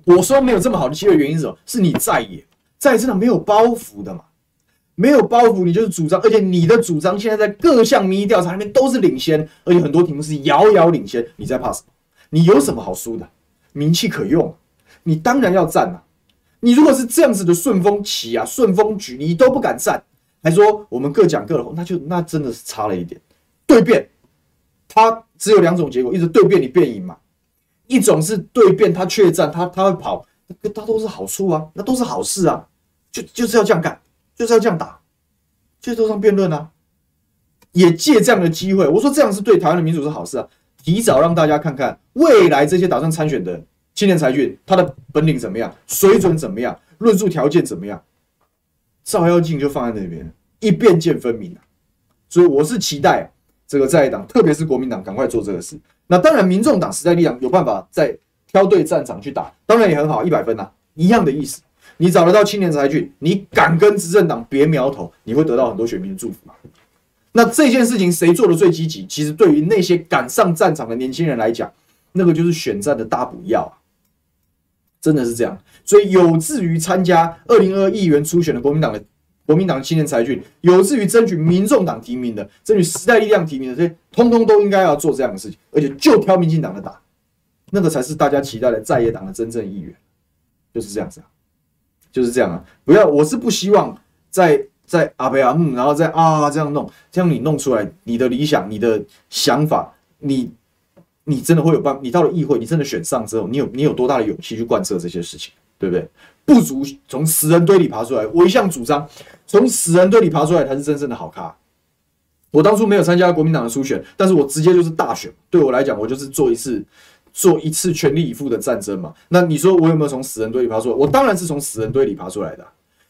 我说没有这么好的机会，原因是什么？是你在野，在野真的没有包袱的嘛？没有包袱，你就是主张，而且你的主张现在在各项民意调查里面都是领先，而且很多题目是遥遥领先，你在怕什么？你有什么好输的？名气可用，你当然要站呐、啊。你如果是这样子的顺风旗啊，顺风局，你都不敢站。还说我们各讲各的，那就那真的是差了一点。对辩，他只有两种结果：一直对辩你辩赢嘛，一种是对辩他确战，他他会跑，那他都是好处啊，那都是好事啊，就就是要这样干，就是要这样打，街头上辩论啊，也借这样的机会，我说这样是对台湾的民主是好事啊，提早让大家看看未来这些打算参选的青年才俊，他的本领怎么样，水准怎么样，论述条件怎么样。照妖镜就放在那边，一辩见分明啊！所以我是期待这个在党，特别是国民党赶快做这个事。那当然，民众党时代力量有办法再挑对战场去打，当然也很好，一百分呐，一样的意思。你找得到青年才俊，你敢跟执政党别苗头，你会得到很多选民的祝福。那这件事情谁做的最积极？其实对于那些敢上战场的年轻人来讲，那个就是选战的大补药啊！真的是这样。所以有志于参加二零二二议员初选的国民党的国民党青年才俊，有志于争取民众党提名的，争取时代力量提名的，这些通通都应该要做这样的事情，而且就挑民进党的打，那个才是大家期待的在野党的真正议员，就是这样子啊，就是这样啊，不要，我是不希望在在阿北阿姆，然后再啊这样弄，这样你弄出来你的理想、你的想法，你你真的会有办，你到了议会，你真的选上之后，你有你有多大的勇气去贯彻这些事情？对不对？不如从死人堆里爬出来。我一向主张，从死人堆里爬出来才是真正的好咖。我当初没有参加国民党的初选，但是我直接就是大选。对我来讲，我就是做一次，做一次全力以赴的战争嘛。那你说我有没有从死人堆里爬出来？我当然是从死人堆里爬出来的。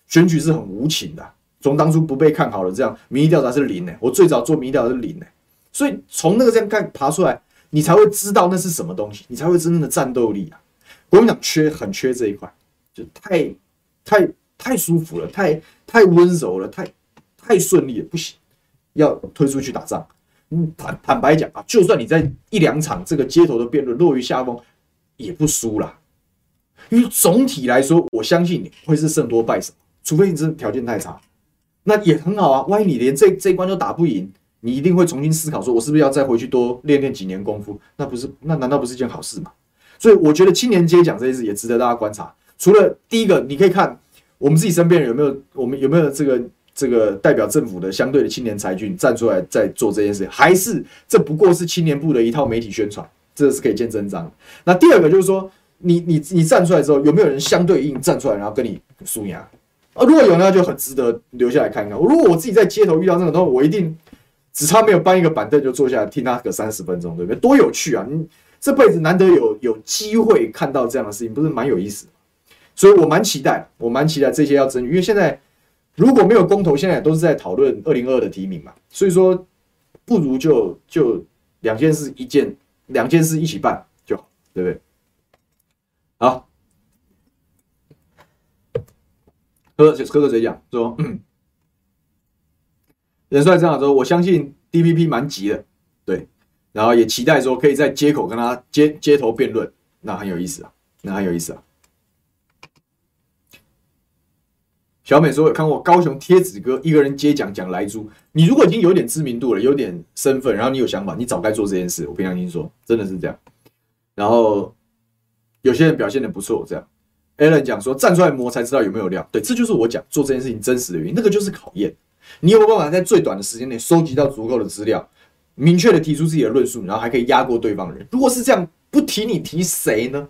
选举是很无情的，从当初不被看好的这样，民意调查是零呢。我最早做民意调查是零呢，所以从那个这样看爬出来，你才会知道那是什么东西，你才会真正的战斗力啊。国民党缺很缺这一块。就太太太舒服了，太太温柔了，太太顺利了，不行，要推出去打仗。嗯，坦坦白讲啊，就算你在一两场这个街头的辩论落于下风，也不输啦。因为总体来说，我相信你会是胜多败少，除非你真的条件太差，那也很好啊。万一你连这这一关都打不赢，你一定会重新思考，说我是不是要再回去多练练几年功夫？那不是，那难道不是一件好事吗？所以我觉得青年接奖这件事也值得大家观察。除了第一个，你可以看我们自己身边人有没有，我们有没有这个这个代表政府的相对的青年才俊站出来在做这件事，还是这不过是青年部的一套媒体宣传，这是可以见真章。那第二个就是说，你你你站出来之后，有没有人相对应站出来，然后跟你输赢啊？如果有，那就很值得留下来看看。如果我自己在街头遇到这种东西，我一定只差没有搬一个板凳就坐下来听他个三十分钟，对不对？多有趣啊！你这辈子难得有有机会看到这样的事情，不是蛮有意思？所以我蛮期待，我蛮期待这些要争取，因为现在如果没有公投，现在都是在讨论二零二二的提名嘛，所以说不如就就两件事一件，两件事一起办就好，对不对？好，喝喝个水讲说，嗯，人帅这样说，我相信。DPP 蛮急的，对，然后也期待说可以在街口跟他街街头辩论，那很有意思啊，那很有意思啊。小美说有看过高雄贴纸哥一个人接讲讲莱猪，你如果已经有点知名度了，有点身份，然后你有想法，你早该做这件事。我平常心说，真的是这样。然后有些人表现得不错，这样。Alan 讲说站出来磨才知道有没有料，对，这就是我讲做这件事情真实的原因，那个就是考验。你有没有办法在最短的时间内收集到足够的资料，明确的提出自己的论述，然后还可以压过对方人？如果是这样，不提你提谁呢？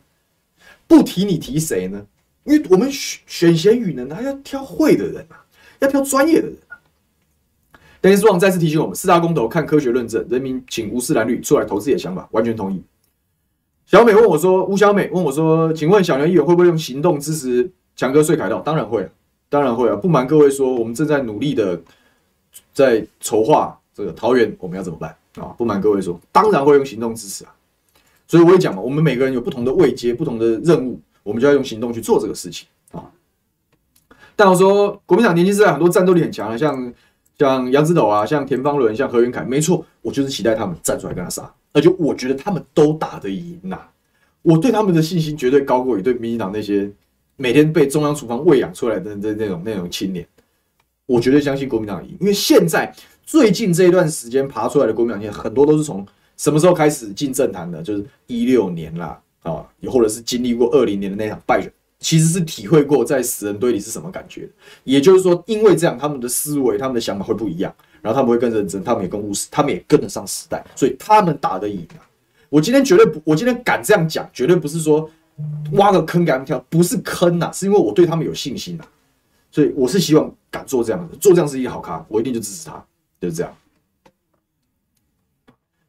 不提你提谁呢？因为我们选选贤与能，他要挑会的人啊，要挑专业的人啊。但是，希望再次提醒我们：四大公投看科学论证，人民请无视蓝绿出来投自己的想法，完全同意。小美问我说：“吴小美问我说，请问小牛议员会不会用行动支持强哥税凯道？当然会啊。”当然会啊！不瞒各位说，我们正在努力的在筹划这个桃园，我们要怎么办啊？不瞒各位说，当然会用行动支持啊！所以我也讲嘛，我们每个人有不同的位阶、不同的任务，我们就要用行动去做这个事情啊。但我说，国民党年轻时代很多战斗力很强的，像像杨之斗啊，像田方伦、像何元凯，没错，我就是期待他们站出来跟他杀，而且我觉得他们都打得赢呐！我对他们的信心绝对高过于对民进党那些。每天被中央厨房喂养出来的那那种那种青年，我绝对相信国民党赢，因为现在最近这一段时间爬出来的国民党，很多都是从什么时候开始进政坛的？就是一六年啦，啊，也或者是经历过二零年的那场败选，其实是体会过在死人堆里是什么感觉。也就是说，因为这样，他们的思维、他们的想法会不一样，然后他们会更认真，他们也更务实，他们也跟得上时代，所以他们打得赢啊！我今天绝对不，我今天敢这样讲，绝对不是说。挖个坑给他们跳，不是坑呐、啊，是因为我对他们有信心呐、啊，所以我是希望敢做这样的，做这样是一个好咖，我一定就支持他，就是这样。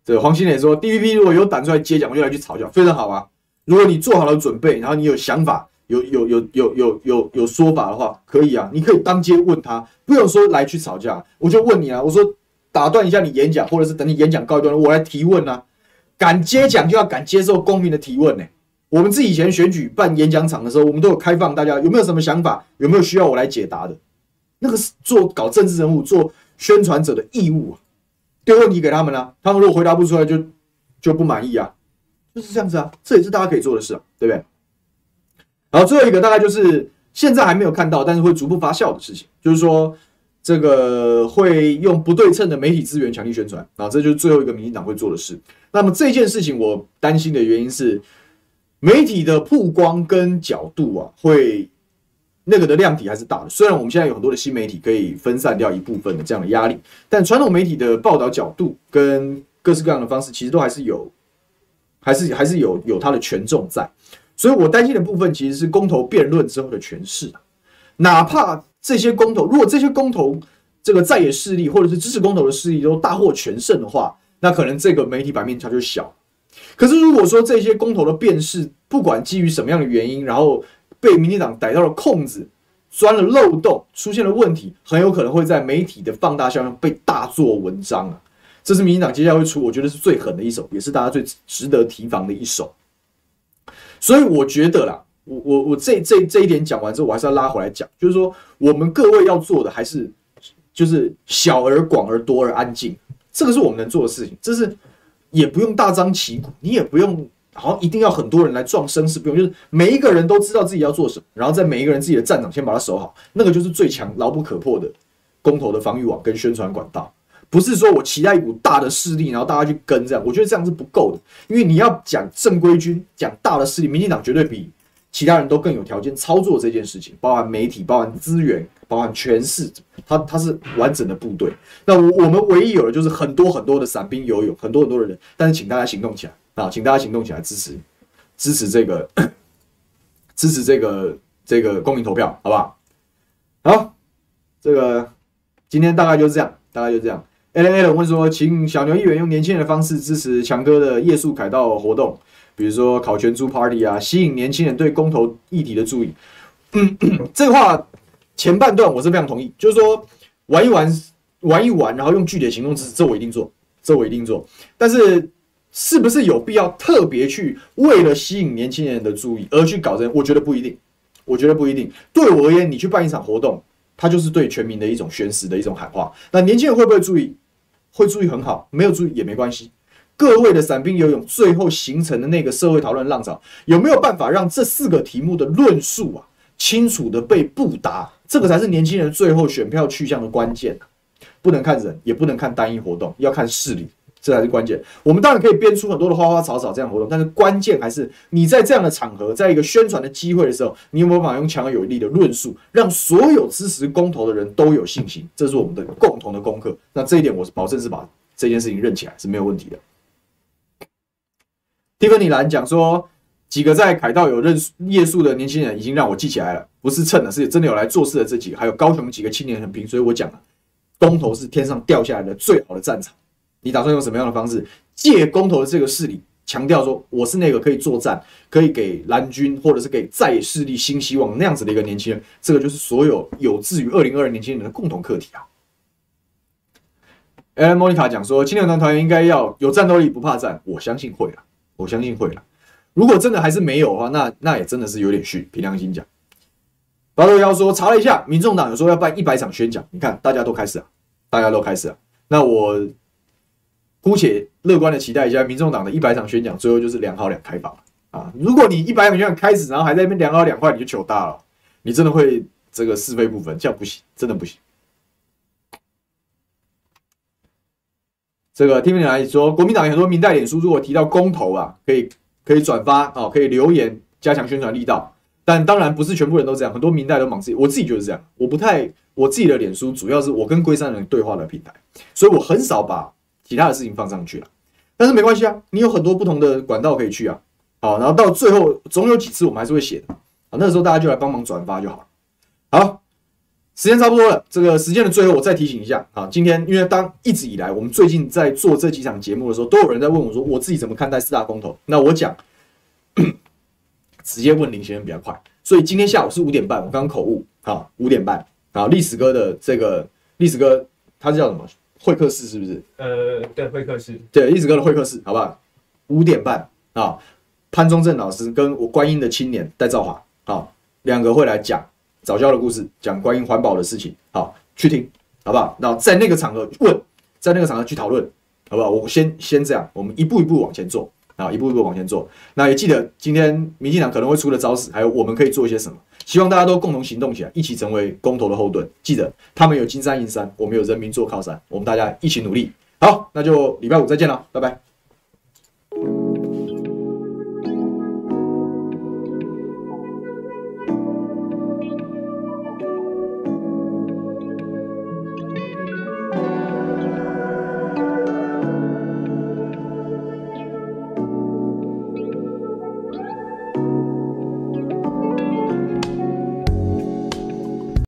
对黄心磊说，DVP 如果有胆出来接讲，我就来去吵架，非常好啊。如果你做好了准备，然后你有想法，有有有有有有有说法的话，可以啊，你可以当街问他，不用说来去吵架，我就问你啊，我说打断一下你演讲，或者是等你演讲告一段落，我来提问啊。敢接讲就要敢接受公民的提问呢、我们自己以前选举办演讲场的时候，我们都有开放大家有没有什么想法，有没有需要我来解答的？那个是做搞政治人物、做宣传者的义务啊，丢问题给他们啊，他们如果回答不出来，就就不满意啊，就是这样子啊，这也是大家可以做的事啊，对不对？然后最后一个大概就是现在还没有看到，但是会逐步发酵的事情，就是说这个会用不对称的媒体资源强力宣传啊，这就是最后一个民进党会做的事。那么这件事情我担心的原因是。媒体的曝光跟角度啊，会那个的量体还是大的。虽然我们现在有很多的新媒体可以分散掉一部分的这样的压力，但传统媒体的报道角度跟各式各样的方式，其实都还是有，还是还是有有它的权重在。所以我担心的部分其实是公投辩论之后的诠释。哪怕这些公投，如果这些公投这个在野势力或者是支持公投的势力都大获全胜的话，那可能这个媒体版面它就小。可是，如果说这些公投的辩释，不管基于什么样的原因，然后被民进党逮到了空子，钻了漏洞，出现了问题，很有可能会在媒体的放大效应被大做文章啊！这是民进党接下来会出，我觉得是最狠的一手，也是大家最值得提防的一手。所以，我觉得啦，我我我这这这一点讲完之后，我还是要拉回来讲，就是说，我们各位要做的还是就是小而广而多而安静，这个是我们能做的事情，这是。也不用大张旗鼓，你也不用好像一定要很多人来壮声势，不用，就是每一个人都知道自己要做什么，然后在每一个人自己的战场先把它守好，那个就是最强、牢不可破的公投的防御网跟宣传管道。不是说我期待一股大的势力，然后大家去跟这样，我觉得这样是不够的，因为你要讲正规军，讲大的势力，民进党绝对比其他人都更有条件操作这件事情，包含媒体，包含资源。包含权势，他他是完整的部队。那我我们唯一有的就是很多很多的散兵游勇，很多很多的人。但是请大家行动起来啊！请大家行动起来，支持支持这个 [coughs] 支持这个这个公民投票，好不好？好，这个今天大概就是这样，大概就这样。LNL 问说，请小牛议员用年轻人的方式支持强哥的夜宿凯道活动，比如说烤全猪 Party 啊，吸引年轻人对公投议题的注意。嗯，这话。前半段我是非常同意，就是说玩一玩，玩一玩，然后用具体的行动支持，这我一定做，这我一定做。但是是不是有必要特别去为了吸引年轻人的注意而去搞这？我觉得不一定，我觉得不一定。对我而言，你去办一场活动，它就是对全民的一种宣示的一种喊话。那年轻人会不会注意？会注意很好，没有注意也没关系。各位的散兵游勇最后形成的那个社会讨论浪潮，有没有办法让这四个题目的论述啊清楚的被布达？这个才是年轻人最后选票去向的关键。不能看人，也不能看单一活动，要看势力。这才是关键。我们当然可以编出很多的花花草草这样活动，但是关键还是你在这样的场合，在一个宣传的机会的时候，你有没有办法用强有力的论述，让所有支持公投的人都有信心？这是我们的共同的功课。那这一点，我是保证是把这件事情认起来是没有问题的。蒂芬尼兰讲说，几个在凯道有认夜宿的年轻人已经让我记起来了，不是蹭的，是真的有来做事的这几个，还有高雄几个青年很拼，所以我讲了，公投是天上掉下来的最好的战场。你打算用什么样的方式借公投的这个势力，强调说我是那个可以作战、可以给蓝军或者是给在势力新希望那样子的一个年轻人？这个就是所有有志于二零二二年轻人的共同课题啊。艾莫妮卡讲说，青年团团员应该要有战斗力，不怕战。我相信会了，我相信会了。如果真的还是没有的话，那那也真的是有点虚。凭良心讲，八六幺说查了一下，民众党有说要办一百场宣讲，你看大家都开始了，大家都开始了。那我。姑且乐观的期待一下，民众党的一百场宣讲，最后就是两好两开法啊！如果你一百场宣讲开始，然后还在那边两好两坏，你就糗大了，你真的会这个是非不分，这样不行，真的不行。这个听起来说，国民党有很多民代脸书，如果提到公投啊，可以可以转发哦，可以留言加强宣传力道。但当然不是全部人都这样，很多民代都忙自己，我自己就是这样，我不太我自己的脸书主要是我跟龟山人对话的平台，所以我很少把。其他的事情放上去了，但是没关系啊，你有很多不同的管道可以去啊。好，然后到最后总有几次我们还是会写的。啊，那时候大家就来帮忙转发就好。好，时间差不多了，这个时间的最后我再提醒一下。啊，今天因为当一直以来我们最近在做这几场节目的时候，都有人在问我说我自己怎么看待四大公投，那我讲 [coughs] 直接问林先生比较快，所以今天下午是五点半，我刚刚口误。啊，五点半。啊，历史哥的这个历史哥他是叫什么？会客室是不是？呃，对，会客室，对，一直哥的会客室，好不好？五点半啊，潘宗正老师跟我观音的青年戴兆华，好，两个会来讲早教的故事，讲观音环保的事情，好，去听，好不好？那在那个场合问，在那个场合去讨论，好不好？我先先这样，我们一步一步往前做。啊，一步一步往前做。那也记得今天民进党可能会出的招式，还有我们可以做一些什么？希望大家都共同行动起来，一起成为公投的后盾。记得他们有金山银山，我们有人民做靠山，我们大家一起努力。好，那就礼拜五再见了，拜拜。